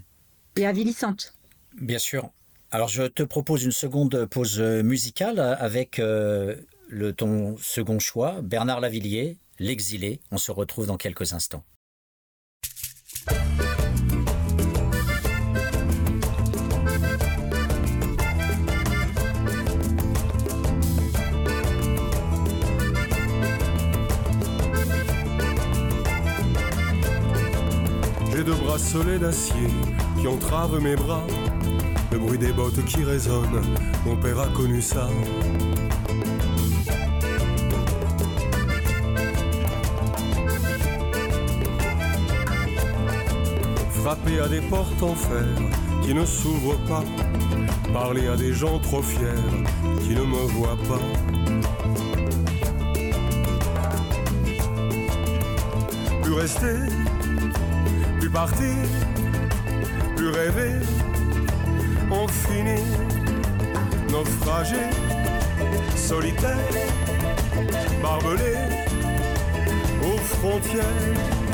et avilissante. Bien sûr. Alors, je te propose une seconde pause musicale avec euh, le ton second choix, Bernard Lavillier, L'exilé. On se retrouve dans quelques instants. J'ai deux bracelets d'acier qui entravent mes bras, le bruit des bottes qui résonnent, mon père a connu ça. Frapper à des portes en fer qui ne s'ouvrent pas, parler à des gens trop fiers qui ne me voient pas. Plus rester, plus partir, plus rêver, on finit naufragé, solitaire, barbelé aux frontières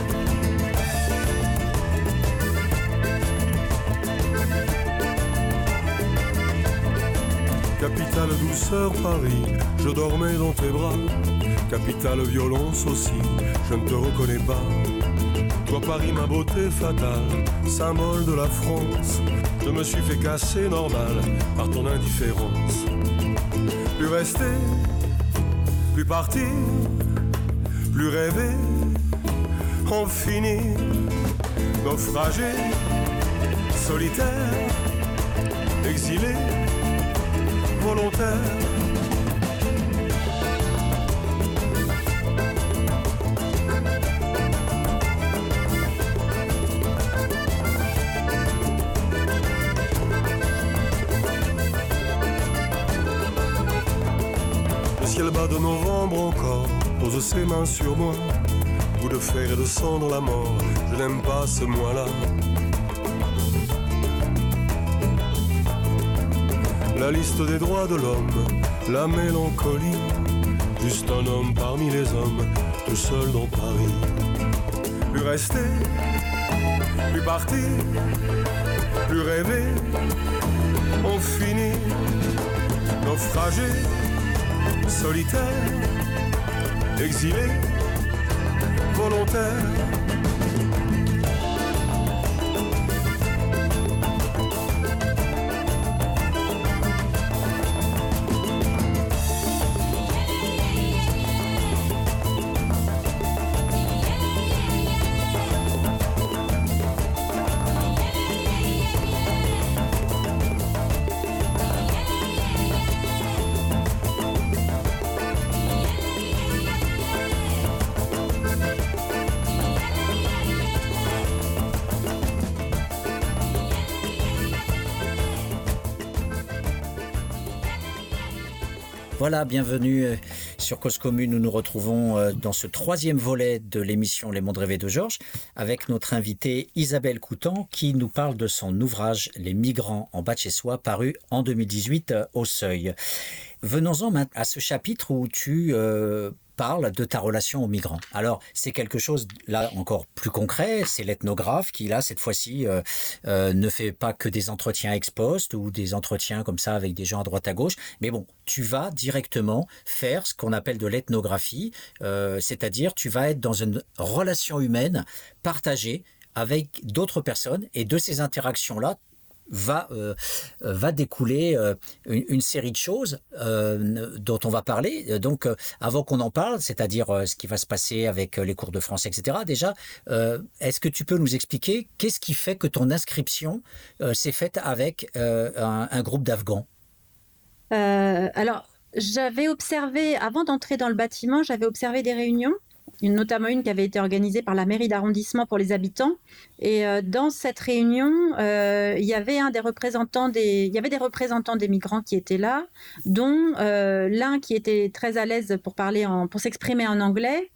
Capitale douceur Paris, je dormais dans tes bras. Capitale violence aussi, je ne te reconnais pas. Toi Paris, ma beauté fatale, symbole de la France. Je me suis fait casser normal par ton indifférence. Plus rester, plus partir, plus rêver, en finir, naufragé, solitaire, exilé volontaire. Le ciel bas de novembre encore pose ses mains sur moi. Bout de fer et de sang dans la mort, je n'aime pas ce mois-là. La liste des droits de l'homme, la mélancolie. Juste un homme parmi les hommes, tout seul dans Paris. Plus rester, plus partir, plus rêver. On finit naufragé, solitaire, exilé, volontaire Voilà, bienvenue euh, sur Cause Commune. Nous nous retrouvons euh, dans ce troisième volet de l'émission Les Mondes Rêvés de Georges avec notre invitée Isabelle Coutan qui nous parle de son ouvrage Les migrants en bas de chez soi paru en 2018 euh, au Seuil. Venons-en à ce chapitre où tu parle de ta relation aux migrants. Alors, c'est quelque chose, là, encore plus concret. C'est l'ethnographe qui, là, cette fois-ci, euh, euh, ne fait pas que des entretiens ex post ou des entretiens comme ça avec des gens à droite à gauche. Mais bon, tu vas directement faire ce qu'on appelle de l'ethnographie. Euh, c'est-à-dire, tu vas être dans une relation humaine partagée avec d'autres personnes et de ces interactions-là, va, euh, va découler euh, une, série de choses euh, dont on va parler. Donc, avant qu'on en parle, c'est-à-dire ce qui va se passer avec les cours de français, etc., déjà, est-ce que tu peux nous expliquer qu'est-ce qui fait que ton inscription s'est faite avec un, un, groupe d'Afghans? Alors, j'avais observé, avant d'entrer dans le bâtiment, j'avais observé des réunions notamment une qui avait été organisée par la mairie d'arrondissement pour les habitants. Et euh, dans cette réunion, euh, il y avait un des représentants des, il y avait des représentants des migrants qui étaient là, dont euh, l'un qui était très à l'aise pour parler pour s'exprimer en anglais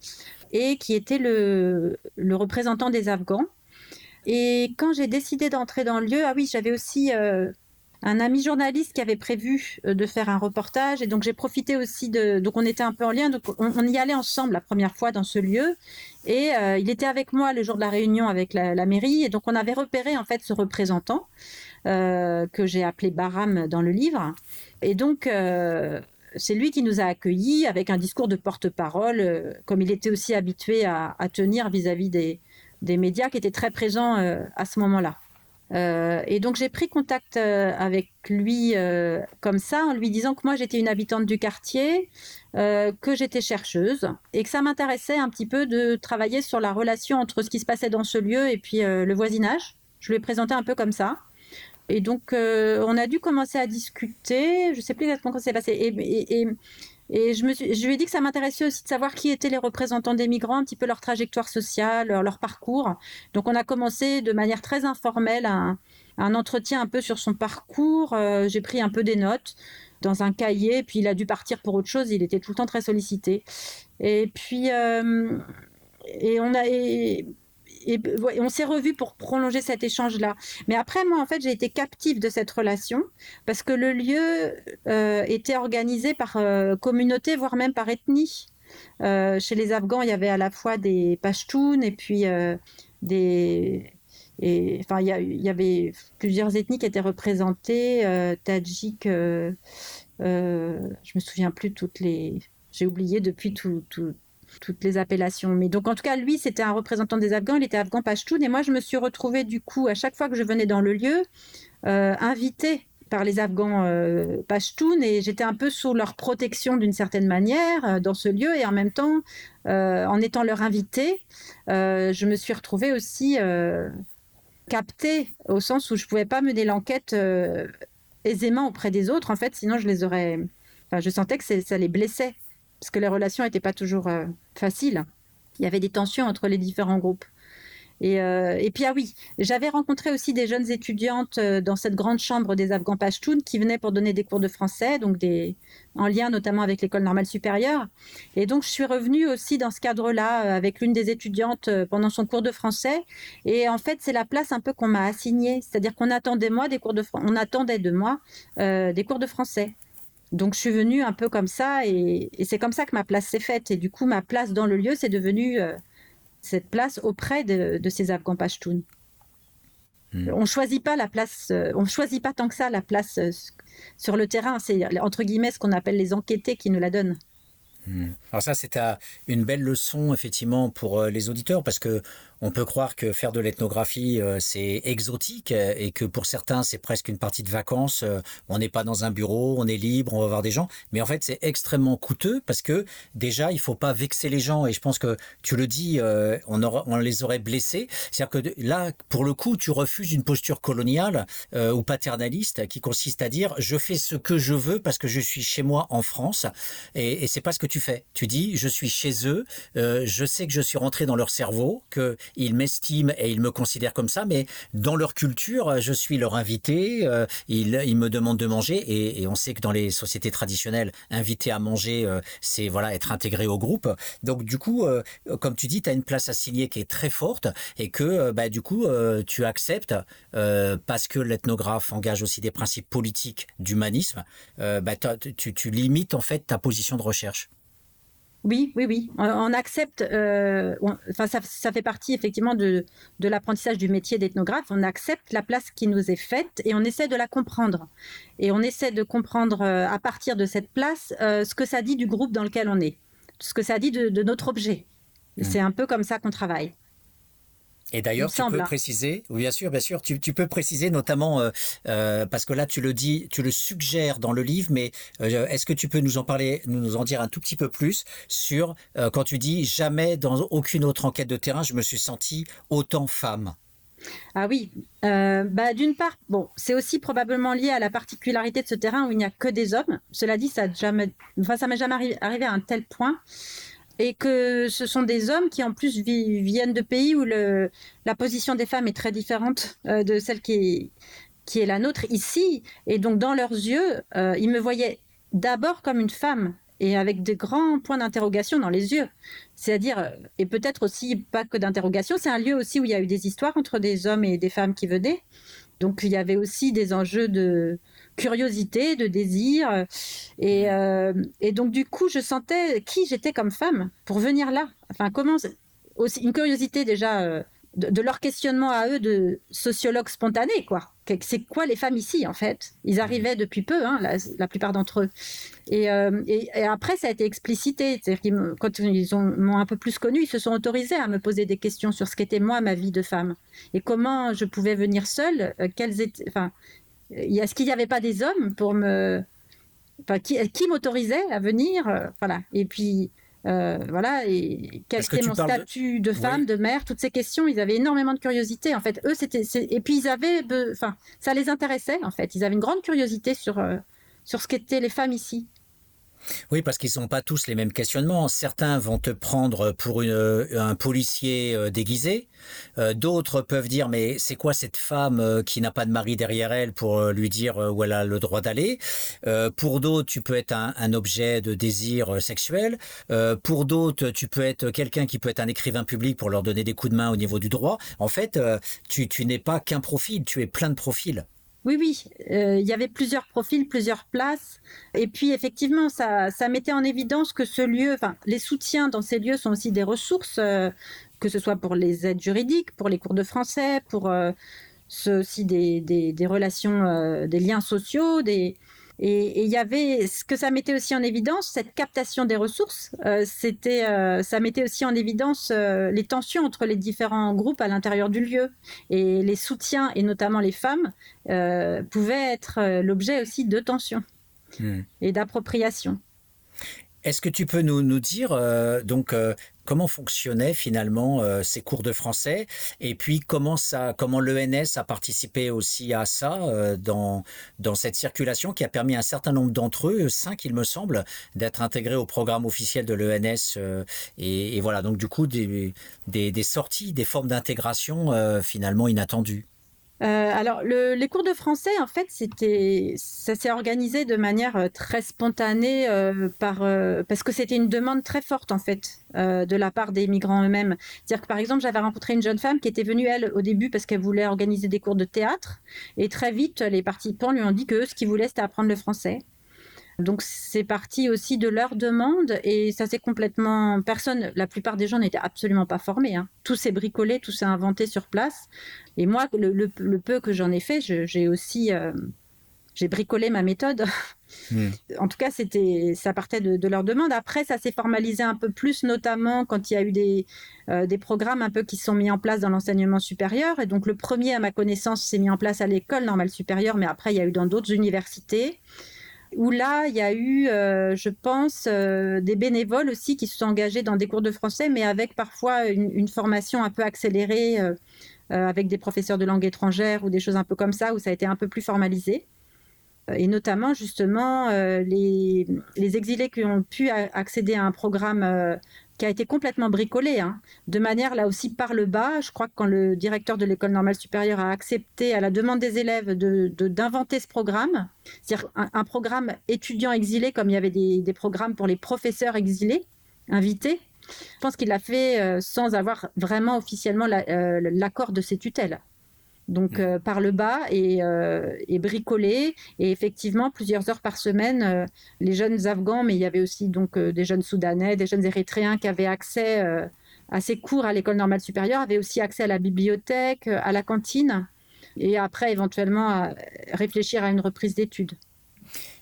et qui était le, le représentant des Afghans. Et quand j'ai décidé d'entrer dans le lieu, ah oui, j'avais aussi un ami journaliste qui avait prévu euh, de faire un reportage. Et donc j'ai profité aussi de donc on était un peu en lien. Donc on, y allait ensemble la première fois dans ce lieu. Et euh, il était avec moi le jour de la réunion avec la, mairie. Et donc on avait repéré en fait ce représentant euh, que j'ai appelé Baram dans le livre. Et donc c'est lui qui nous a accueillis avec un discours de porte-parole, comme il était aussi habitué à, tenir vis-à-vis des, des, médias qui étaient très présents à ce moment-là. Euh, et donc j'ai pris contact euh, avec lui euh, comme ça, en lui disant que moi j'étais une habitante du quartier, que j'étais chercheuse et que ça m'intéressait un petit peu de travailler sur la relation entre ce qui se passait dans ce lieu et puis le voisinage. Je lui ai présenté un peu comme ça. Et donc on a dû commencer à discuter. Je sais plus exactement comment c'est passé. Je, me je lui ai dit que ça m'intéressait aussi de savoir qui étaient les représentants des migrants, un petit peu leur trajectoire sociale, leur, parcours. Donc on a commencé de manière très informelle un, un entretien un peu sur son parcours. Euh, j'ai pris un peu des notes dans un cahier, puis il a dû partir pour autre chose. Il était tout le temps très sollicité. Et puis, euh, et on a, et, on s'est revus pour prolonger cet échange-là. Mais après, moi, en fait, j'ai été captive de cette relation parce que le lieu euh, était organisé par euh, communauté, voire même par ethnie. Euh, chez les Afghans, il y avait à la fois des Pashtuns et puis des. Et, enfin, il y, avait plusieurs ethnies qui étaient représentées, Tadjik, je me souviens plus toutes les. J'ai oublié depuis tout, toutes les appellations. Mais donc, en tout cas, lui, c'était un représentant des Afghans. Il était afghan Pashtun. Et moi, je me suis retrouvée, du coup, à chaque fois que je venais dans le lieu, euh, invitée par les Afghans euh. Et j'étais un peu sous leur protection d'une certaine manière euh, dans ce lieu. Et en même temps, en étant leur invitée, je me suis retrouvée aussi captée au sens où je ne pouvais pas mener l'enquête aisément auprès des autres. En fait, sinon, je les aurais. Enfin, je sentais que ça les blessait parce que les relations n'étaient pas toujours euh, faciles. Il y avait des tensions entre les différents groupes. Et, euh, et, puis, ah oui, j'avais rencontré aussi des jeunes étudiantes euh, dans cette grande chambre des Afghans Pashtuns qui venaient pour donner des cours de français, donc des, en lien notamment avec l'école normale supérieure. Et donc, je suis revenue aussi dans ce cadre-là avec l'une des étudiantes pendant son cours de français. Et en fait, c'est la place un peu qu'on m'a assignée, c'est-à-dire qu'on attendait moi des cours de on attendait de moi des cours de français. Donc je suis venue un peu comme ça et, et c'est comme ça que ma place s'est faite. Et du coup, ma place dans le lieu, c'est devenu cette place auprès de, ces Afghans Pashtuns. Hmm. On choisit pas la place, euh, on choisit pas tant que ça la place euh, sur le terrain. C'est entre guillemets ce qu'on appelle les enquêtés qui nous la donnent. Hmm. Alors ça, c'est une belle leçon effectivement pour euh, les auditeurs parce que on peut croire que faire de l'ethnographie, euh, c'est exotique euh, et que pour certains, c'est presque une partie de vacances. Euh, on n'est pas dans un bureau, on est libre, on va voir des gens. Mais en fait, c'est extrêmement coûteux parce que déjà, il faut pas vexer les gens. Et je pense que tu le dis, on, on les aurait blessés. C'est-à-dire que là, pour le coup, tu refuses une posture coloniale ou paternaliste qui consiste à dire je fais ce que je veux parce que je suis chez moi en France. Et, et c'est pas ce que tu fais. Tu dis je suis chez eux, je sais que je suis rentré dans leur cerveau, que ils m'estiment et ils me considèrent comme ça, mais dans leur culture, je suis leur invité, euh, ils, me demandent de manger et, on sait que dans les sociétés traditionnelles, inviter à manger, euh, c'est voilà être intégré au groupe. Donc du coup, euh, comme tu dis, tu as une place assignée qui est très forte et que bah, du coup, tu acceptes parce que l'ethnographe engage aussi des principes politiques d'humanisme, bah, tu limites en fait ta position de recherche. Oui, oui, oui. On, accepte, euh, enfin, ça, fait partie effectivement de, l'apprentissage du métier d'ethnographe. On accepte la place qui nous est faite et on essaie de la comprendre. Et on essaie de comprendre euh, à partir de cette place euh, ce que ça dit du groupe dans lequel on est, ce que ça dit de, de notre objet. Mmh. C'est un peu comme ça qu'on travaille. Et d'ailleurs, tu peux préciser, oui, bien sûr, bien sûr, tu, peux préciser notamment, euh, euh, parce que là, tu le dis, tu le suggères dans le livre, mais euh, est-ce que tu peux nous en parler, nous en dire un tout petit peu plus sur quand tu dis jamais dans aucune autre enquête de terrain, je me suis senti autant femme. Ah oui, bah, d'une part, bon, c'est aussi probablement lié à la particularité de ce terrain où il n'y a que des hommes. Cela dit, ça jamais, enfin, ça m'est jamais arrivé à un tel point et que ce sont des hommes qui en plus viennent de pays où la position des femmes est très différente euh, de celle qui est, la nôtre ici. Et donc dans leurs yeux, euh, ils me voyaient d'abord comme une femme et avec des grands points d'interrogation dans les yeux. C'est-à-dire, et peut-être aussi pas que d'interrogation, c'est un lieu aussi où il y a eu des histoires entre des hommes et des femmes qui venaient. Donc il y avait aussi des enjeux de, curiosité, de désir. Et, euh, et, donc, du coup, je sentais qui j'étais comme femme pour venir là. Enfin, comment. Aussi, une curiosité déjà euh, de, leur questionnement à eux de sociologues spontanés, quoi. C'est quoi les femmes ici, en fait? Ils arrivaient depuis peu, hein, la, plupart d'entre eux. Euh, et, et, après, ça a été explicité. C'est-à-dire quand ils m'ont un peu plus connu, ils se sont autorisés à me poser des questions sur ce qu'était moi, ma vie de femme. Et comment je pouvais venir seule, quelles étaient, enfin, est-ce qu'il n'y avait pas des hommes pour me. Enfin, qui, qui m'autorisait à venir euh, Voilà. Et puis, euh, voilà. Et quel était mon statut de, femme, de mère Toutes ces questions, ils avaient énormément de curiosité. En fait, eux, c'était. Et puis, ils avaient. Enfin, ça les intéressait, en fait. Ils avaient une grande curiosité sur, euh, sur ce qu'étaient les femmes ici. Oui, parce qu'ils n'ont pas tous les mêmes questionnements. Certains vont te prendre pour euh, un policier euh, déguisé. Euh, d'autres peuvent dire mais c'est quoi cette femme qui n'a pas de mari derrière elle pour lui dire où elle a le droit d'aller? pour d'autres, tu peux être un, objet de désir sexuel. pour d'autres, tu peux être quelqu'un qui peut être un écrivain public pour leur donner des coups de main au niveau du droit. En fait, tu n'es pas qu'un profil, tu es plein de profils. Oui, oui, euh, il y avait plusieurs profils, plusieurs places. Et puis, effectivement, ça, ça mettait en évidence que ce lieu, enfin, les soutiens dans ces lieux sont aussi des ressources, euh, que ce soit pour les aides juridiques, pour les cours de français, pour euh, aussi des, des, des relations, des liens sociaux, des, et il y avait ce que ça mettait aussi en évidence, cette captation des ressources. Euh, c'était, euh, ça mettait aussi en évidence euh, les tensions entre les différents groupes à l'intérieur du lieu. Et les soutiens, et notamment les femmes, pouvaient être l'objet aussi de tensions hmm. et d'appropriation. Est-ce que tu peux nous, nous dire euh, donc euh, comment fonctionnaient finalement euh, ces cours de français et puis comment ça comment l'ENS a participé aussi à ça dans dans cette circulation qui a permis à un certain nombre d'entre eux, cinq il me semble, d'être intégrés au programme officiel de l'ENS et, voilà donc du coup des, des sorties, des formes d'intégration finalement inattendues. Euh, alors, le, les cours de français, en fait, ça s'est organisé de manière euh, très spontanée euh, par, parce que c'était une demande très forte, en fait, de la part des migrants eux-mêmes. C'est-à-dire que, par exemple, j'avais rencontré une jeune femme qui était venue, elle, au début, parce qu'elle voulait organiser des cours de théâtre. Et très vite, les participants lui ont dit que ce qu'ils voulaient, c'était apprendre le français. Donc c'est parti aussi de leur demande et ça c'est complètement personne. La plupart des gens n'étaient absolument pas formés. Hein. Tout s'est bricolé, tout s'est inventé sur place. Et moi, le, le, le peu que j'en ai fait, j'ai aussi euh, j'ai bricolé ma méthode. Mmh. En tout cas, c'était ça partait de, de, leur demande. Après, ça s'est formalisé un peu plus, notamment quand il y a eu des, euh, des programmes un peu qui sont mis en place dans l'enseignement supérieur. Et donc le premier, à ma connaissance, s'est mis en place à l'école normale supérieure, mais après il y a eu dans d'autres universités où là, il y a eu, euh, je pense, euh, des bénévoles aussi qui se sont engagés dans des cours de français, mais avec parfois une, une formation un peu accélérée, euh, avec des professeurs de langue étrangère ou des choses un peu comme ça, où ça a été un peu plus formalisé. Et notamment, justement, les, les, exilés qui ont pu accéder à un programme qui a été complètement bricolé, hein, de manière là aussi par le bas. Je crois que quand le directeur de l'école normale supérieure a accepté à la demande des élèves d'inventer de, ce programme, c'est-à-dire un, un, programme étudiant exilé comme il y avait des, des programmes pour les professeurs exilés invités, je pense qu'il l'a fait euh, sans avoir vraiment officiellement l'accord la, euh, de ses tutelles donc euh, par le bas et, euh, et, bricolé. Et effectivement, plusieurs heures par semaine, euh, les jeunes Afghans, mais il y avait aussi donc des jeunes Soudanais, des jeunes Érythréens qui avaient accès à ces cours à l'école normale supérieure, avaient aussi accès à la bibliothèque, à la cantine, et après éventuellement à réfléchir à une reprise d'études.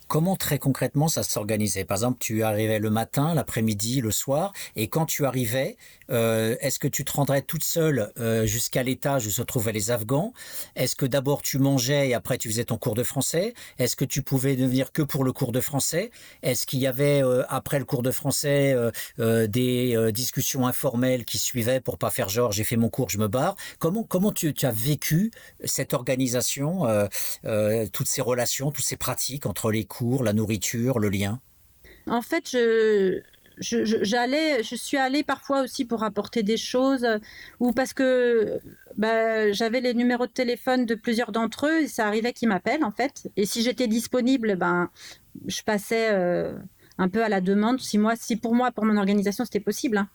Comment très concrètement ça s'organisait? Par exemple, tu arrivais le matin, l'après-midi, le soir, et quand tu arrivais, euh, est-ce que tu te rendrais toute seule euh, jusqu'à l'étage où se trouvaient les Afghans? Est-ce que d'abord tu mangeais et après tu faisais ton cours de français? Est-ce que tu pouvais ne venir que pour le cours de français? Est-ce qu'il y avait euh, après le cours de français des discussions informelles qui suivaient pour pas faire genre j'ai fait mon cours, je me barre? Comment comment tu, as vécu cette organisation, toutes ces relations, toutes ces pratiques entre les cours, la nourriture, le lien? En fait, je, je, je suis allée parfois aussi pour apporter des choses ou parce que bah, j'avais les numéros de téléphone de plusieurs d'entre eux et ça arrivait qu'ils m'appellent en fait et si j'étais disponible ben je passais euh, un peu à la demande si moi si pour moi pour mon organisation c'était possible hein.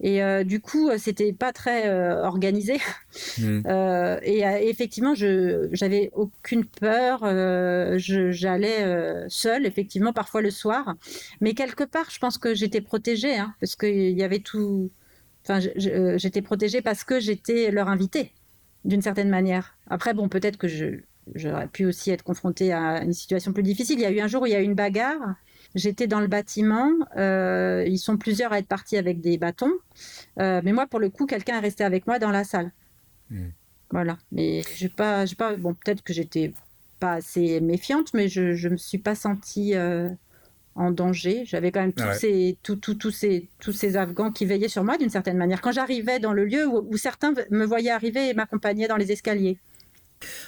Et euh, du coup, c'était pas très euh, organisé. Mmh. [LAUGHS] Euh, et effectivement, je j'avais aucune peur. J'allais seule, effectivement, parfois le soir. Mais quelque part, je pense que j'étais protégée, hein, parce qu'il y avait tout. Enfin, j'étais protégée parce que j'étais leur invitée, d'une certaine manière. Après, bon, peut-être que je j'aurais pu aussi être confrontée à une situation plus difficile. Il y a eu un jour où il y a eu une bagarre J'étais dans le bâtiment. Euh, ils sont plusieurs à être partis avec des bâtons. Euh, mais moi, pour le coup, quelqu'un est resté avec moi dans la salle. Mmh. Voilà. Mais j'ai pas, j'ai pas. Bon, peut-être que j'étais pas assez méfiante, mais je, je me suis pas sentie euh, en danger. J'avais quand même tous ouais. ces, tout, tout, tous ces, tous ces Afghans qui veillaient sur moi d'une certaine manière. Quand j'arrivais dans le lieu où, où certains me voyaient arriver et m'accompagnaient dans les escaliers.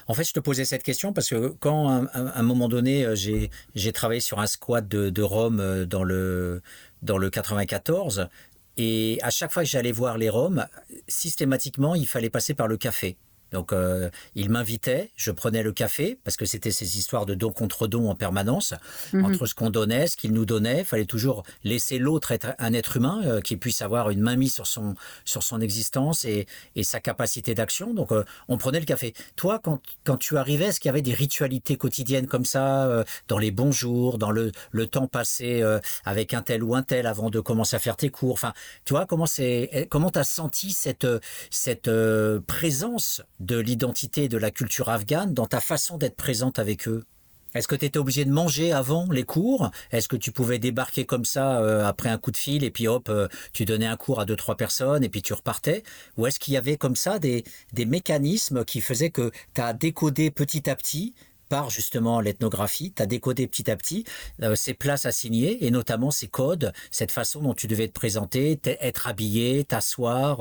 En fait, je te posais cette question parce que quand, à un moment donné, euh, j'ai travaillé sur un squat de, de Rome euh, dans le, dans le 94, et à chaque fois que j'allais voir les Roms, systématiquement, il fallait passer par le café. Donc euh, il m'invitait, je prenais le café parce que c'était ces histoires de don contre don en permanence mmh. entre ce qu'on donnait, ce qu'il nous donnait, fallait toujours laisser l'autre être un être humain euh, qui puisse avoir une main mise sur son sur son existence et, et sa capacité d'action. Donc euh, on prenait le café. Toi quand quand tu arrivais, est-ce qu'il y avait des ritualités quotidiennes comme ça dans les bons jours, dans le le temps passé avec un tel ou un tel avant de commencer à faire tes cours? Enfin, tu vois comment c'est comment tu as senti cette cette présence de l'identité de la culture afghane dans ta façon d'être présente avec eux? Est-ce que tu étais obligé de manger avant les cours? Est-ce que tu pouvais débarquer comme ça euh, après un coup de fil et puis hop, euh, tu donnais un cours à deux, trois personnes et puis tu repartais? Ou est-ce qu'il y avait comme ça des, des mécanismes qui faisaient que tu as décodé petit à petit par justement l'ethnographie, tu as décodé petit à petit ces places assignées et notamment ces codes, cette façon dont tu devais te présenter, être habillé, t'asseoir,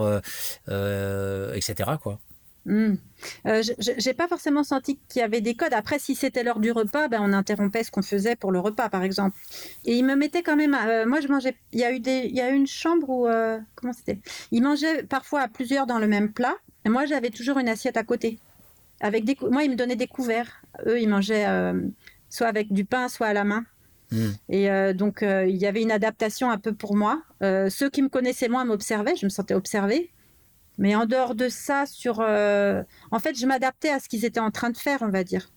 etc. Quoi? Hmm. Euh, j'ai pas forcément senti qu'il y avait des codes. Après, si c'était l'heure du repas, ben, on interrompait ce qu'on faisait pour le repas, par exemple. Et il me mettait quand même. Euh, moi, je mangeais. Il y a eu des. Il y a une chambre où. Euh, comment c'était? Il mangeait parfois à plusieurs dans le même plat. Et moi, j'avais toujours une assiette à côté. Avec des. Moi, ils me donnaient des couverts. Eux, ils mangeaient soit avec du pain, soit à la main. Hmm. Et donc, il y avait une adaptation un peu pour moi. ceux qui me connaissaient moins m'observaient. Je me sentais observée. Mais en dehors de ça, sur, euh, en fait, je m'adaptais à ce qu'ils étaient en train de faire, on va dire.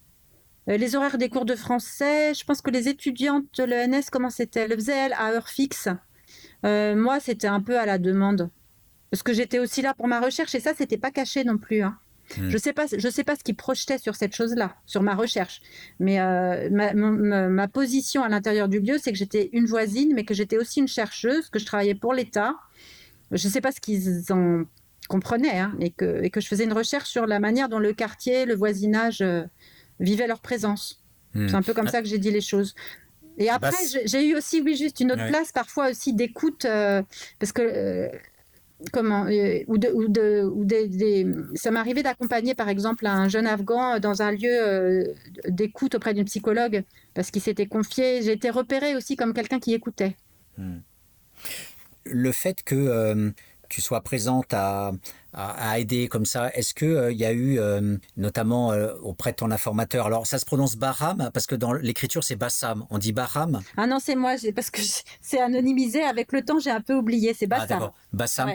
Euh, les horaires des cours de français, je pense que les étudiantes de l'ENS, comment c'était? Le faisaient, à heure fixe. Euh, moi, c'était un peu à la demande. Parce que j'étais aussi là pour ma recherche et ça, c'était pas caché non plus. Hein. Hmm. Je sais pas, je sais pas ce qu'ils projetaient sur cette chose-là, sur ma recherche. Mais ma, ma, position à l'intérieur du lieu, c'est que j'étais une voisine, mais que j'étais aussi une chercheuse, que je travaillais pour l'État. Je sais pas ce qu'ils ont comprenais hein, et, que, et, que, je faisais une recherche sur la manière dont le quartier, le voisinage euh, vivaient leur présence. Hmm. C'est un peu comme ça que j'ai dit les choses. Et bah, après, j'ai eu aussi, oui, juste une autre place, parfois aussi d'écoute, euh, parce que. Euh, comment ou de, ou de ou des, ça m'arrivait d'accompagner par exemple un jeune afghan dans un lieu d'écoute auprès d'une psychologue parce qu'il s'était confié j'ai été repérée aussi comme quelqu'un qui écoutait hmm. le fait que tu sois présente à, à, aider comme ça. Est-ce que euh, il y a eu, euh, notamment euh, auprès de ton informateur, alors ça se prononce Bahram parce que dans l'écriture c'est Bassam. On dit Bahram. Ah non, c'est moi, parce que c'est anonymisé. Avec le temps, j'ai un peu oublié. C'est Bassam. Ah, Bassam.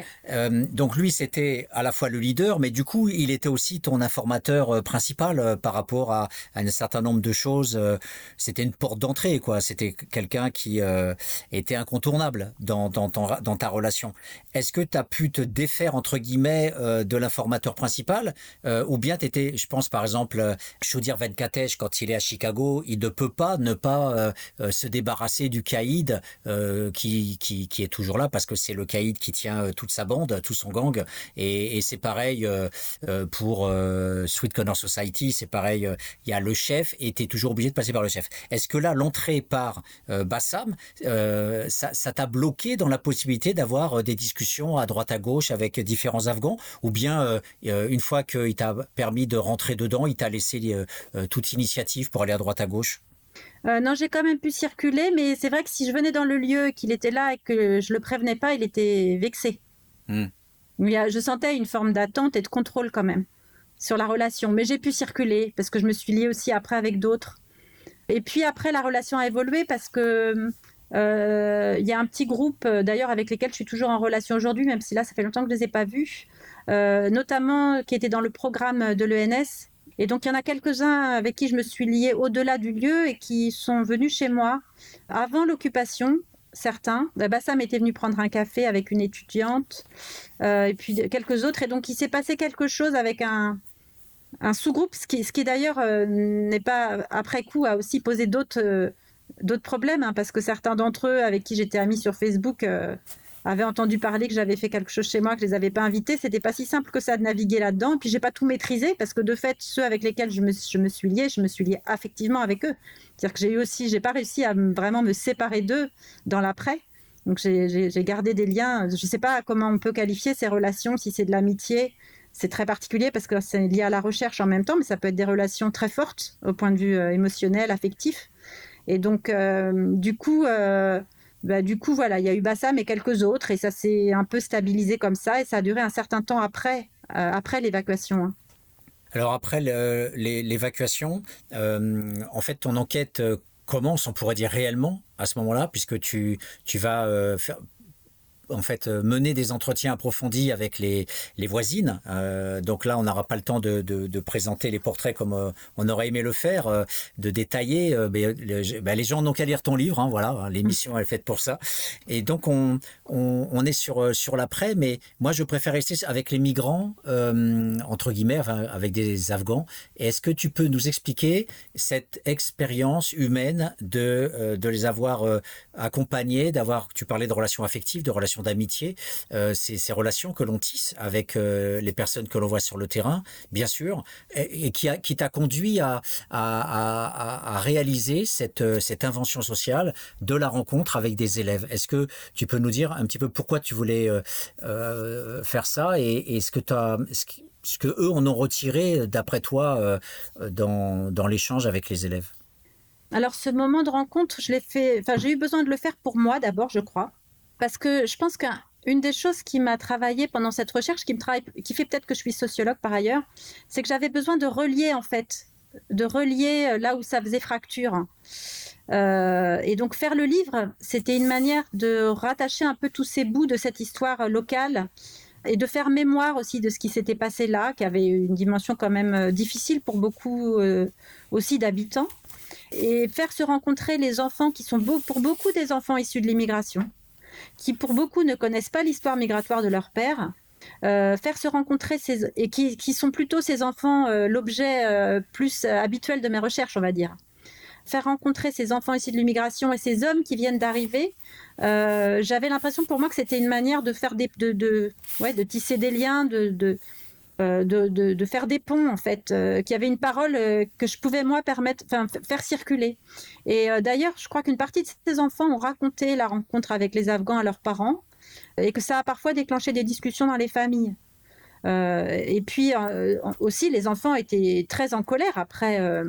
donc lui, c'était à la fois le leader, mais du coup, il était aussi ton informateur principal par rapport à, un certain nombre de choses. c'était une porte d'entrée, quoi. C'était quelqu'un qui était incontournable dans, dans, dans ta relation. Est-ce que tu as pu te défaire entre guillemets euh, de l'informateur principal, euh, ou bien tu étais, je pense par exemple, euh, Chaudir Venkatesh, quand il est à Chicago, il ne peut pas ne pas se débarrasser du caïd qui, qui, est toujours là, parce que c'est le caïd qui tient toute sa bande, tout son gang, et, c'est pareil pour Sweet Connor Society, c'est pareil, il y a le chef, et tu es toujours obligé de passer par le chef. Est-ce que là, l'entrée par Bassam, ça t'a bloqué dans la possibilité d'avoir des discussions à droite à gauche avec différents Afghans? Ou bien euh, euh, une fois qu'il t'a permis de rentrer dedans, il t'a laissé euh, toute initiative pour aller à droite à gauche? Non, j'ai quand même pu circuler, mais c'est vrai que si je venais dans le lieu, qu'il était là et que je le prévenais pas, il était vexé. Hmm. je sentais une forme d'attente et de contrôle quand même sur la relation. Mais j'ai pu circuler parce que je me suis liée aussi après avec d'autres. Et puis après, la relation a évolué parce que il y a un petit groupe, d'ailleurs, avec lesquels je suis toujours en relation aujourd'hui, même si là, ça fait longtemps que je ne les ai pas vus, euh, notamment qui étaient dans le programme de l'ENS. Et donc, il y en a quelques-uns avec qui je me suis liée au-delà du lieu et qui sont venus chez moi avant l'occupation, certains. Bassam était venu prendre un café avec une étudiante, euh, et puis quelques autres. Et donc, il s'est passé quelque chose avec un, sous-groupe, ce qui, ce qui d'ailleurs euh, n'est pas, après coup, a aussi posé d'autres d'autres problèmes, hein, parce que certains d'entre eux avec qui j'étais amie sur Facebook avaient entendu parler que j'avais fait quelque chose chez moi, que je les avais pas invités. C'était pas si simple que ça de naviguer là-dedans. Et puis j'ai pas tout maîtrisé parce que de fait, ceux avec lesquels je me, je me suis liée, je me suis liée affectivement avec eux. C'est-à-dire que j'ai eu aussi, j'ai pas réussi à vraiment me séparer d'eux dans l'après. Donc j'ai gardé des liens. Je sais pas comment on peut qualifier ces relations, si c'est de l'amitié. C'est très particulier parce que c'est lié à la recherche en même temps, mais ça peut être des relations très fortes au point de vue euh, émotionnel, affectif. Et donc, euh, du coup, euh, bah, du coup, voilà, il y a eu Bassam et quelques autres, et ça s'est un peu stabilisé comme ça, et ça a duré un certain temps après, euh, après l'évacuation. Hein. Alors après l'évacuation, en fait, ton enquête commence, on pourrait dire réellement, à ce moment-là, puisque tu, tu vas faire, en fait euh, mener des entretiens approfondis avec les, voisines. Euh, donc là, on n'aura pas le temps de, présenter les portraits comme euh, on aurait aimé le faire, de détailler. mais, bah, les gens n'ont qu'à lire ton livre, hein, voilà. Hein, l'émission est faite pour ça. Et donc on, on, on est sur sur l'après, mais moi je préfère rester avec les migrants entre guillemets, avec des Afghans. Est-ce que tu peux nous expliquer cette expérience humaine de de les avoir accompagnés, d'avoir, tu parlais de relations affectives, de relations d'amitié, ces, relations que l'on tisse avec les personnes que l'on voit sur le terrain, bien sûr, et, qui, t'a conduit à, réaliser cette, cette invention sociale de la rencontre avec des élèves. Est-ce que tu peux nous dire un petit peu pourquoi tu voulais faire ça et, ce que tu as ce que eux en ont retiré, d'après toi, euh, dans, dans l'échange avec les élèves? Alors, ce moment de rencontre, je l'ai fait. Enfin, j'ai eu besoin de le faire pour moi d'abord, je crois, parce que je pense qu'une des choses qui m'a travaillé pendant cette recherche, qui me fait peut-être que je suis sociologue par ailleurs, c'est que j'avais besoin de relier en fait, de relier euh, là où ça faisait fracture. Euh, et donc faire le livre, c'était une manière de rattacher un peu tous ces bouts de cette histoire locale et de faire mémoire aussi de ce qui s'était passé là, qui avait une dimension quand même euh, difficile pour beaucoup euh, aussi d'habitants, et faire se rencontrer les enfants qui sont pour beaucoup des enfants issus de l'immigration, qui pour beaucoup ne connaissent pas l'histoire migratoire de leur père, euh, faire se rencontrer ces, et qui, qui, sont plutôt ces enfants l'objet plus habituel de mes recherches, on va dire. Faire rencontrer ces enfants issus de l'immigration et ces hommes qui viennent d'arriver, euh, j'avais l'impression pour moi que c'était une manière de faire des, de, de, ouais, de tisser des liens, de, euh, de faire des ponts en fait, euh, qui avait une parole que je pouvais moi permettre, faire circuler. Et d'ailleurs, je crois qu'une partie de ces enfants ont raconté la rencontre avec les Afghans à leurs parents et que ça a parfois déclenché des discussions dans les familles. et puis aussi, les enfants étaient très en colère après euh,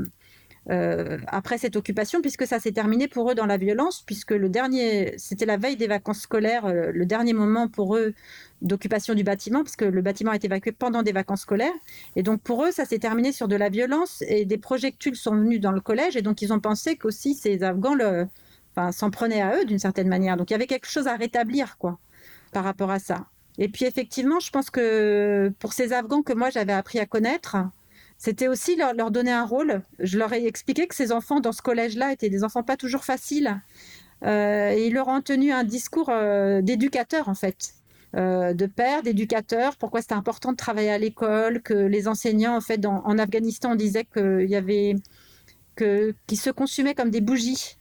après cette occupation, puisque ça s'est terminé pour eux dans la violence, puisque le dernier, c'était la veille des vacances scolaires, euh, le dernier moment pour eux d'occupation du bâtiment, parce que le bâtiment a été évacué pendant des vacances scolaires. Et donc pour eux, ça s'est terminé sur de la violence et des projectiles sont venus dans le collège, et donc ils ont pensé qu'aussi ces Afghans s'en prenaient à eux d'une certaine manière. Donc il y avait quelque chose à rétablir, quoi, par rapport à ça. Et puis effectivement, je pense que pour ces Afghans que moi j'avais appris à connaître, c'était aussi leur, donner un rôle. Je leur ai expliqué que ces enfants dans ce collège-là étaient des enfants pas toujours faciles. Euh, ils leur ont tenu un discours euh, d'éducateur, en fait. Euh, de père, d'éducateur, pourquoi c'était important de travailler à l'école, que les enseignants, en fait, en Afghanistan, disaient qu'il y avait. qu'ils se consumaient comme des bougies.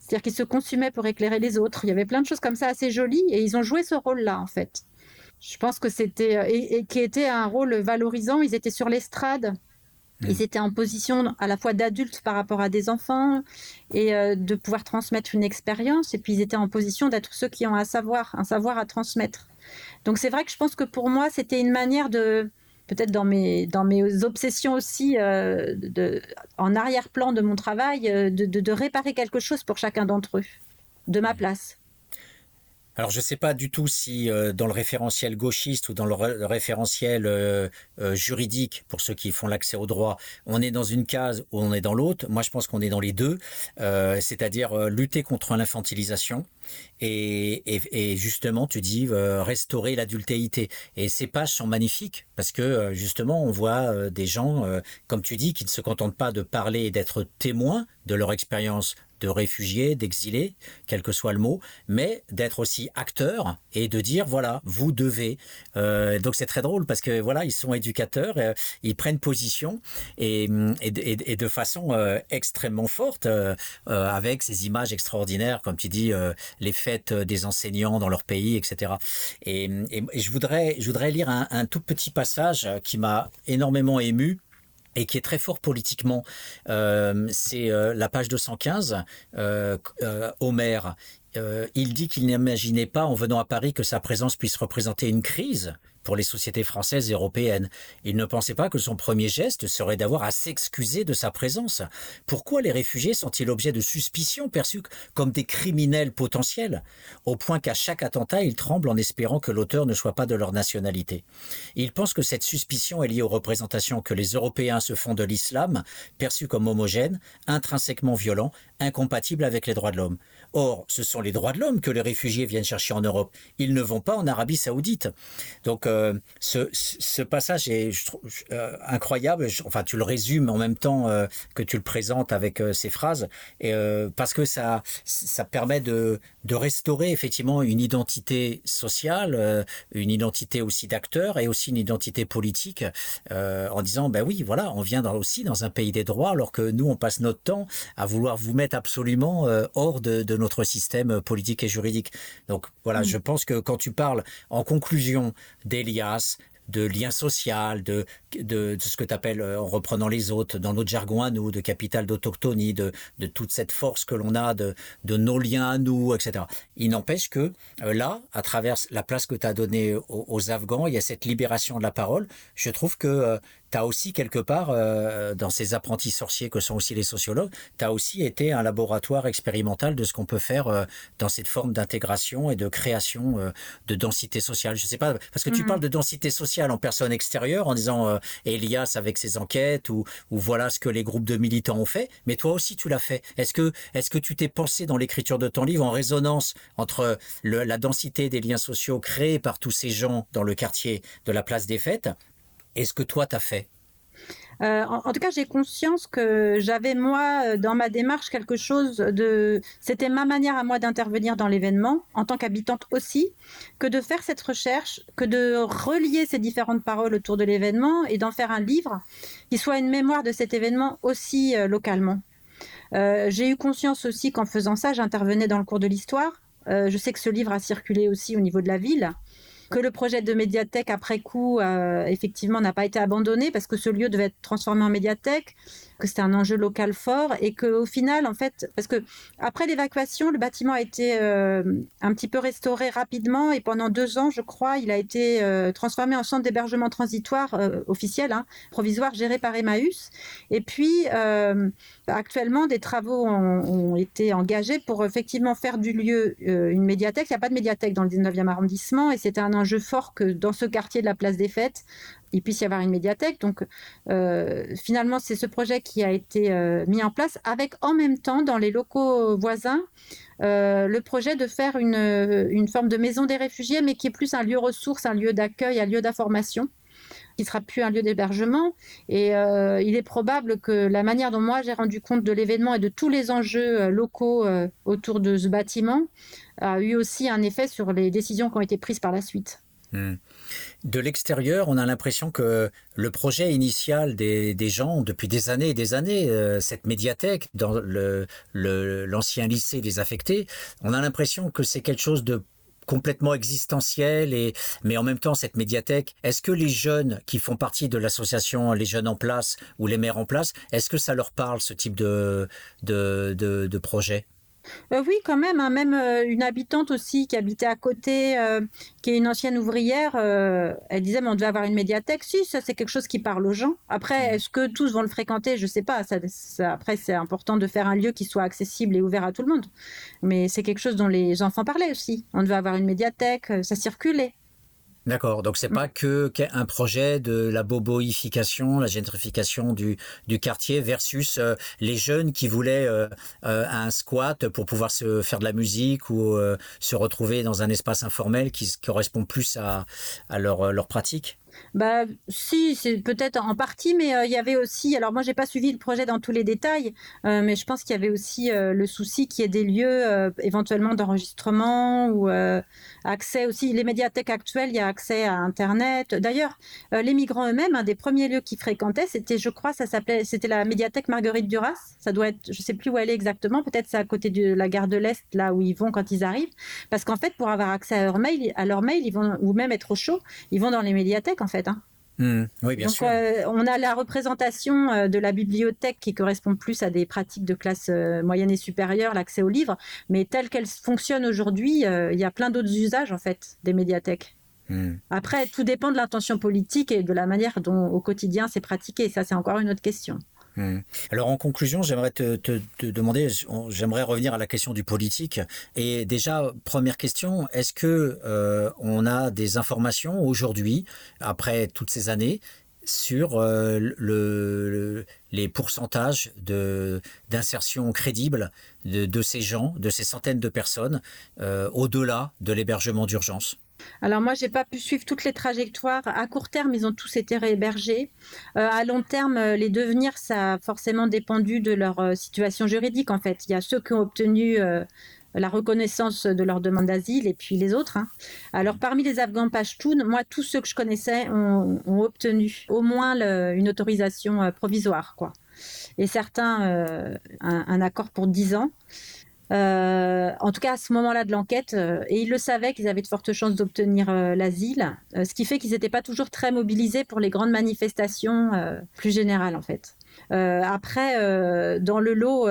C'est-à-dire qu'ils se consumaient pour éclairer les autres. Il y avait plein de choses comme ça assez jolies et ils ont joué ce rôle-là, en fait. Je pense que c'était. et qui était un rôle valorisant. Ils étaient sur l'estrade ils mm. étaient en position à la fois d'adultes par rapport à des enfants et euh, de pouvoir transmettre une expérience. Et puis ils étaient en position d'être ceux qui ont un savoir, un savoir à transmettre. Donc c'est vrai que je pense que pour moi, c'était une manière de, peut-être dans mes, dans mes obsessions aussi, euh, de, en arrière-plan de mon travail, euh, de, de réparer quelque chose pour chacun d'entre eux, de ma place. Alors je ne sais pas du tout si euh, dans le référentiel gauchiste ou dans le, référentiel euh, euh, juridique, pour ceux qui font l'accès au droit, on est dans une case ou on est dans l'autre. Moi je pense qu'on est dans les deux, c'est-à-dire lutter contre l'infantilisation et, et, justement tu dis restaurer l'adultéité. Et ces pages sont magnifiques parce que justement on voit des gens, comme tu dis, qui ne se contentent pas de parler et d'être témoins de leur expérience de réfugiés, d'exilés, quel que soit le mot, mais d'être aussi acteur et de dire voilà, vous devez. Euh, donc c'est très drôle parce que voilà, ils sont éducateurs, euh, ils prennent position et, et, de façon euh, extrêmement forte avec ces images extraordinaires, comme tu dis, les fêtes des enseignants dans leur pays, etc. Et, je voudrais, je voudrais lire un tout petit passage qui m'a énormément ému et qui est très fort politiquement. Euh, c'est euh, la page 215. Euh, euh, Homer, il dit qu'il n'imaginait pas en venant à Paris que sa présence puisse représenter une crise pour les sociétés françaises et européennes. Il ne pensait pas que son premier geste serait d'avoir à s'excuser de sa présence. Pourquoi les réfugiés sont-ils objet de suspicions perçus comme des criminels potentiels, au point qu'à chaque attentat, ils tremblent en espérant que l'auteur ne soit pas de leur nationalité Il pense que cette suspicion est liée aux représentations que les Européens se font de l'islam, perçu comme homogène, intrinsèquement violent, incompatible avec les droits de l'homme. Or, ce sont les droits de l'homme que les réfugiés viennent chercher en Europe. Ils ne vont pas en Arabie saoudite. Donc, euh, ce, passage est euh, incroyable. Enfin, tu le résumes en même temps euh, que tu le présentes avec ces phrases, parce que ça, ça permet de, restaurer effectivement une identité sociale, une identité aussi d'acteur et aussi une identité politique, en disant, ben oui, voilà, on vient aussi dans un pays des droits, alors que nous, on passe notre temps à vouloir vous mettre absolument hors de de notre système politique et juridique. Donc voilà, mm. je pense que quand tu parles en conclusion d'Elias, de lien social, de, de, ce que tu appelles, euh, en reprenant les autres, dans notre jargon à nous, de capital d'autochtonie, de, de toute cette force que l'on a, de, de nos liens à nous, etc. Il n'empêche que euh, là, à travers la place que tu as donnée aux, Afghans, il y a cette libération de la parole. Je trouve que euh, tu as aussi quelque part, dans ces apprentis sorciers que sont aussi les sociologues, tu as aussi été un laboratoire expérimental de ce qu'on peut faire dans cette forme d'intégration et de création de densité sociale. Je sais pas, parce que tu mmh. parles de densité sociale en personne extérieure en disant Elias avec ses enquêtes ou, voilà ce que les groupes de militants ont fait. Mais toi aussi, tu l'as fait. Est-ce que, est que tu t'es pensé dans l'écriture de ton livre en résonance entre la densité des liens sociaux créés par tous ces gens dans le quartier de la place des fêtes et ce que toi, tu as fait euh, en, tout cas, j'ai conscience que j'avais, moi, euh, dans ma démarche, quelque chose de... C'était ma manière à moi d'intervenir dans l'événement, en tant qu'habitante aussi, que de faire cette recherche, que de relier ces différentes paroles autour de l'événement et d'en faire un livre qui soit une mémoire de cet événement aussi euh, localement. j'ai eu conscience aussi qu'en faisant ça, j'intervenais dans le cours de l'histoire. je sais que ce livre a circulé aussi au niveau de la ville que le projet de médiathèque après coup, euh, effectivement, n'a pas été abandonné parce que ce lieu devait être transformé en médiathèque que c'était un enjeu local fort et qu'au final, en fait, parce que après l'évacuation, le bâtiment a été euh, un petit peu restauré rapidement et pendant deux ans, je crois, il a été euh, transformé en centre d'hébergement transitoire euh, officiel, hein, provisoire, géré par Emmaüs. Et puis, actuellement, des travaux ont, été engagés pour effectivement faire du lieu une médiathèque. Il n'y a pas de médiathèque dans le 19e arrondissement et c'était un enjeu fort que dans ce quartier de la place des Fêtes, il puisse y avoir une médiathèque. Donc euh, finalement, c'est ce projet qui a été euh, mis en place avec en même temps dans les locaux voisins euh, le projet de faire une, forme de maison des réfugiés, mais qui est plus un lieu ressource, un lieu d'accueil, un lieu d'information qui sera plus un lieu d'hébergement. Et il est probable que la manière dont moi j'ai rendu compte de l'événement et de tous les enjeux locaux autour de ce bâtiment a eu aussi un effet sur les décisions qui ont été prises par la suite. Hmm. De l'extérieur, on a l'impression que le projet initial des, gens, depuis des années et des années, euh, cette médiathèque dans l'ancien lycée des affectés, on a l'impression que c'est quelque chose de complètement existentiel et mais en même temps cette médiathèque est-ce que les jeunes qui font partie de l'association les jeunes en place ou les maires en place est-ce que ça leur parle ce type de de projet? Euh, oui, quand même. Hein. même euh, une habitante aussi qui habitait à côté, euh, qui est une ancienne ouvrière, elle disait mais on devait avoir une médiathèque. Si, ça c'est quelque chose qui parle aux gens. Après, mmh. est-ce que tous vont le fréquenter? Je ne sais pas. après, c'est important de faire un lieu qui soit accessible et ouvert à tout le monde. Mais c'est quelque chose dont les enfants parlaient aussi. On devait avoir une médiathèque, ça circulait. D'accord, donc c'est mm. pas que un projet de la boboification, la gentrification du, du quartier versus euh, les jeunes qui voulaient euh, euh, un squat pour pouvoir se faire de la musique ou se retrouver dans un espace informel qui correspond plus à, à leur, leur pratique? Bah, si, c'est peut-être en partie, mais euh, il y avait aussi. Alors, moi, j'ai pas suivi le projet dans tous les détails, euh, mais je pense qu'il y avait aussi euh, le souci qu'il y ait des lieux éventuellement d'enregistrement ou accès aussi. Les médiathèques actuelles, il y a accès à Internet. D'ailleurs, les migrants eux-mêmes, un des premiers lieux qu'ils fréquentaient, c'était, je crois, ça s'appelait, c'était la médiathèque Marguerite Duras. Ça doit être, je sais plus où elle est exactement. Peut-être c'est à côté de la gare de l'Est, là où ils vont quand ils arrivent. Parce qu'en fait, pour avoir accès à leur mail, à leur mail, ils vont, ou même être au chaud, ils vont dans les médiathèques en fait. Hein. Hmm. oui, bien sûr. Euh, on a la représentation euh, de la bibliothèque qui correspond plus à des pratiques de classe euh, moyenne et supérieure, l'accès aux livres, mais telle qu'elle fonctionne aujourd'hui, il y a plein d'autres usages en fait des médiathèques. Hmm. Après, tout dépend de l'intention politique et de la manière dont au quotidien c'est pratiqué. Ça, c'est encore une autre question. Hmm. Alors en conclusion, j'aimerais te, demander, j'aimerais revenir à la question du politique. Et déjà, première question, est-ce que euh, on a des informations aujourd'hui, après toutes ces années, sur euh, le, les pourcentages d'insertion crédible de, ces gens, de ces centaines de personnes, euh, au-delà de l'hébergement d'urgence? Alors moi, j'ai pas pu suivre toutes les trajectoires. À court terme, ils ont tous été réhébergés. Euh, à long terme, euh, les devenirs, ça a forcément dépendu de leur euh, situation juridique. En fait, il y a ceux qui ont obtenu la reconnaissance de leur demande d'asile et puis les autres. Hein. Alors parmi les Afghans Pashtuns, moi, tous ceux que je connaissais ont, obtenu au moins une autorisation provisoire, quoi. Et certains un, un, accord pour 10 ans. En tout cas à ce moment-là de l'enquête, et ils le savaient qu'ils avaient de fortes chances d'obtenir l'asile, ce qui fait qu'ils n'étaient pas toujours très mobilisés pour les grandes manifestations plus générales en fait. après, dans le lot,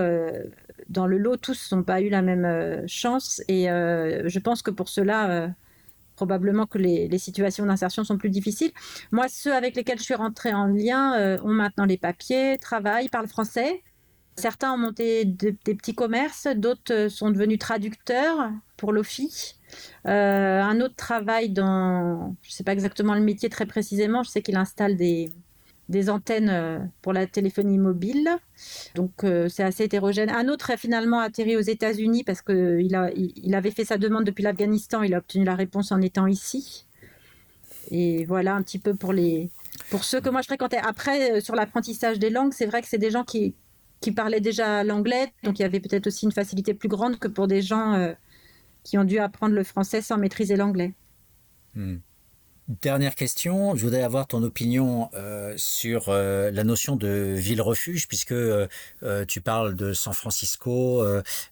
dans le lot, tous n'ont pas eu la même chance, et je pense que pour cela probablement que les, situations d'insertion sont plus difficiles. Moi, ceux avec lesquels je suis rentrée en lien euh, ont maintenant les papiers, travaillent, parlent français. Certains ont monté des petits commerces, d'autres euh, sont devenus traducteurs pour l'OFI. Euh, un autre travaille dans, je ne sais pas exactement le métier très précisément, je sais qu'il installe des, antennes euh, pour la téléphonie mobile. Donc c'est assez hétérogène. Un autre a finalement atterri aux États-Unis parce qu'il il avait fait sa demande depuis l'Afghanistan. Il a obtenu la réponse en étant ici. Et voilà un petit peu pour, les, pour ceux que moi je fréquentais. Après, sur l'apprentissage des langues, c'est vrai que c'est des gens qui, qui parlaient déjà l'anglais. Donc il y avait peut-être aussi une facilité plus grande que pour des gens qui ont dû apprendre le français sans maîtriser l'anglais. Hmm. Dernière question, je voudrais avoir ton opinion euh, sur euh, la notion de ville-refuge, puisque euh, tu parles de San Francisco,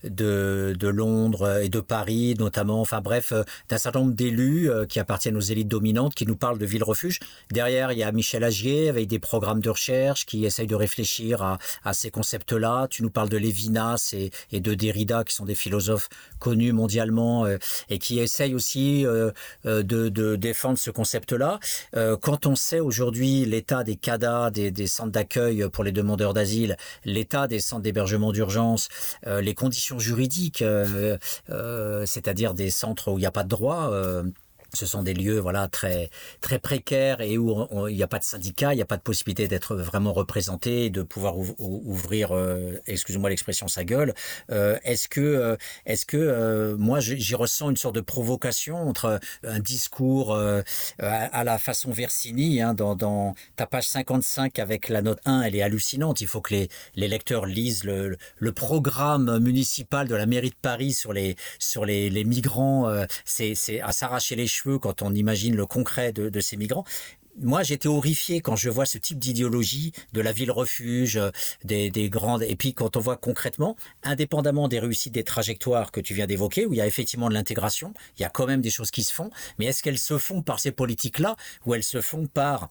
de, Londres et de Paris notamment, enfin bref, d'un certain nombre d'élus qui appartiennent aux élites dominantes qui nous parlent de ville-refuge. Derrière, il y a Michel Agier avec des programmes de recherche qui essayent de réfléchir à, ces concepts-là. Tu nous parles de Lévinas et, et, de Derrida, qui sont des philosophes connus mondialement et qui essayent aussi de, de défendre ce concept concept-là. Euh, quand on sait aujourd'hui l'état des CADA, des, centres d'accueil pour les demandeurs d'asile, l'état des centres d'hébergement d'urgence, euh, les conditions juridiques, euh, c'est-à-dire des centres où il n'y a pas de droit, ce sont des lieux voilà très très précaires et où il n'y a pas de syndicat, il n'y a pas de possibilité d'être vraiment représenté, de pouvoir ouvrir, euh, excusez-moi l'expression, sa gueule. Euh, est-ce que euh, est-ce que moi j'y ressens une sorte de provocation entre un discours à, la façon Versini hein, dans, ta page 55 avec la note 1, elle est hallucinante. Il faut que les, lecteurs lisent le, programme municipal de la mairie de Paris sur les sur les migrants. c'est à s'arracher les cheveux quand on imagine le concret de, ces migrants moi, j'étais horrifié quand je vois ce type d'idéologie de la ville refuge, euh, des, grandes. Et puis, quand on voit concrètement, indépendamment des réussites des trajectoires que tu viens d'évoquer, où il y a effectivement de l'intégration, il y a quand même des choses qui se font. Mais est-ce qu'elles se font par ces politiques-là, ou elles se font par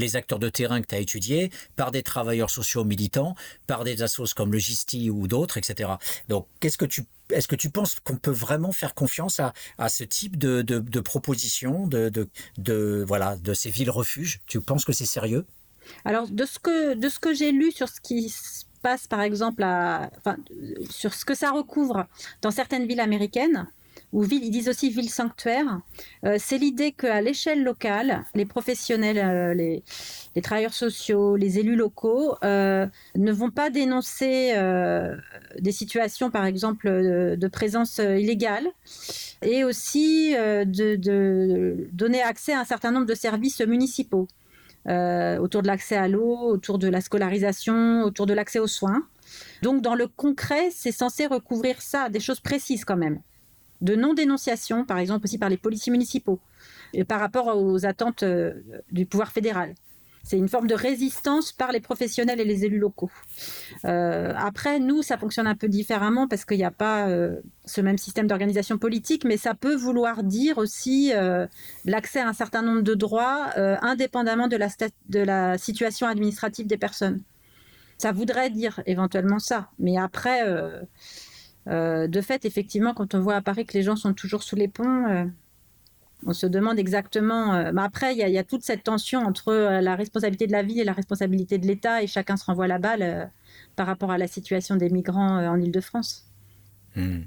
les acteurs de terrain que tu as étudiés, par des travailleurs sociaux militants, par des assos comme le Gisti ou d'autres, etc. Donc, qu'est-ce que tu est-ce que tu penses qu'on peut vraiment faire confiance à, ce type de, de, propositions, de, de, voilà, de ces villes refuges? Tu penses que c'est sérieux? Alors, de ce que, de ce que j'ai lu sur ce qui se passe, par exemple, à, enfin, sur ce que ça recouvre dans certaines villes américaines, ou ville, ils disent aussi ville sanctuaire. Euh, c'est l'idée qu'à l'échelle locale, les professionnels, euh, les, travailleurs sociaux, les élus locaux euh, ne vont pas dénoncer des situations, par exemple, de, présence illégale, et aussi de, donner accès à un certain nombre de services municipaux. autour de l'accès à l'eau, autour de la scolarisation, autour de l'accès aux soins. Donc dans le concret, c'est censé recouvrir ça, des choses précises quand même de non-dénonciation, par exemple aussi par les policiers municipaux, et par rapport aux attentes euh, du pouvoir fédéral. C'est une forme de résistance par les professionnels et les élus locaux. Euh, après, nous, ça fonctionne un peu différemment parce qu'il n'y a pas euh, ce même système d'organisation politique, mais ça peut vouloir dire aussi l'accès à un certain nombre de droits indépendamment de la situation administrative des personnes. Ça voudrait dire éventuellement ça, mais après euh, de fait, effectivement, quand on voit à Paris que les gens sont toujours sous les ponts, euh, on se demande exactement. Euh, mais après, il y, a toute cette tension entre la responsabilité de la ville et la responsabilité de l'État, et chacun se renvoie la balle par rapport à la situation des migrants en Ile-de-France. Hmm.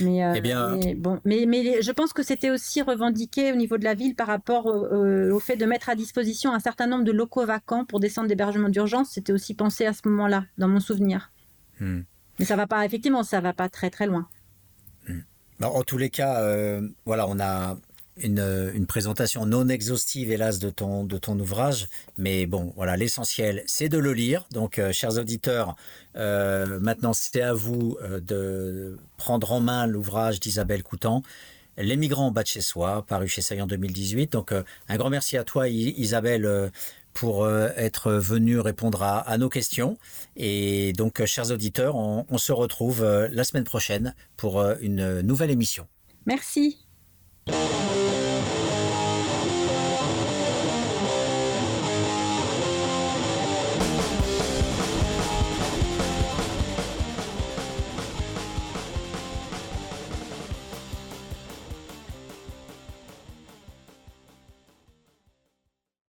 Mais, eh bien... bon, mais, je pense que c'était aussi revendiqué au niveau de la ville par rapport au, fait de mettre à disposition un certain nombre de locaux vacants pour des centres d'hébergement d'urgence. C'était aussi pensé à ce moment-là, dans mon souvenir. Hmm. Mais ça va pas, effectivement, ça va pas très très loin. Hmm. en tous les cas, euh, voilà, on a une, présentation non exhaustive, hélas, de ton, de ton ouvrage. Mais bon, voilà, l'essentiel, c'est de le lire. Donc, euh, chers auditeurs, euh, maintenant, c'est à vous de prendre en main l'ouvrage d'Isabelle Coutan. Les migrants en bas de chez soi, paru chez Saillant en 2018. Donc, un grand merci à toi, Isabelle, pour être venu répondre à, nos questions. Et donc, chers auditeurs, on, se retrouve la semaine prochaine pour une nouvelle émission. Merci.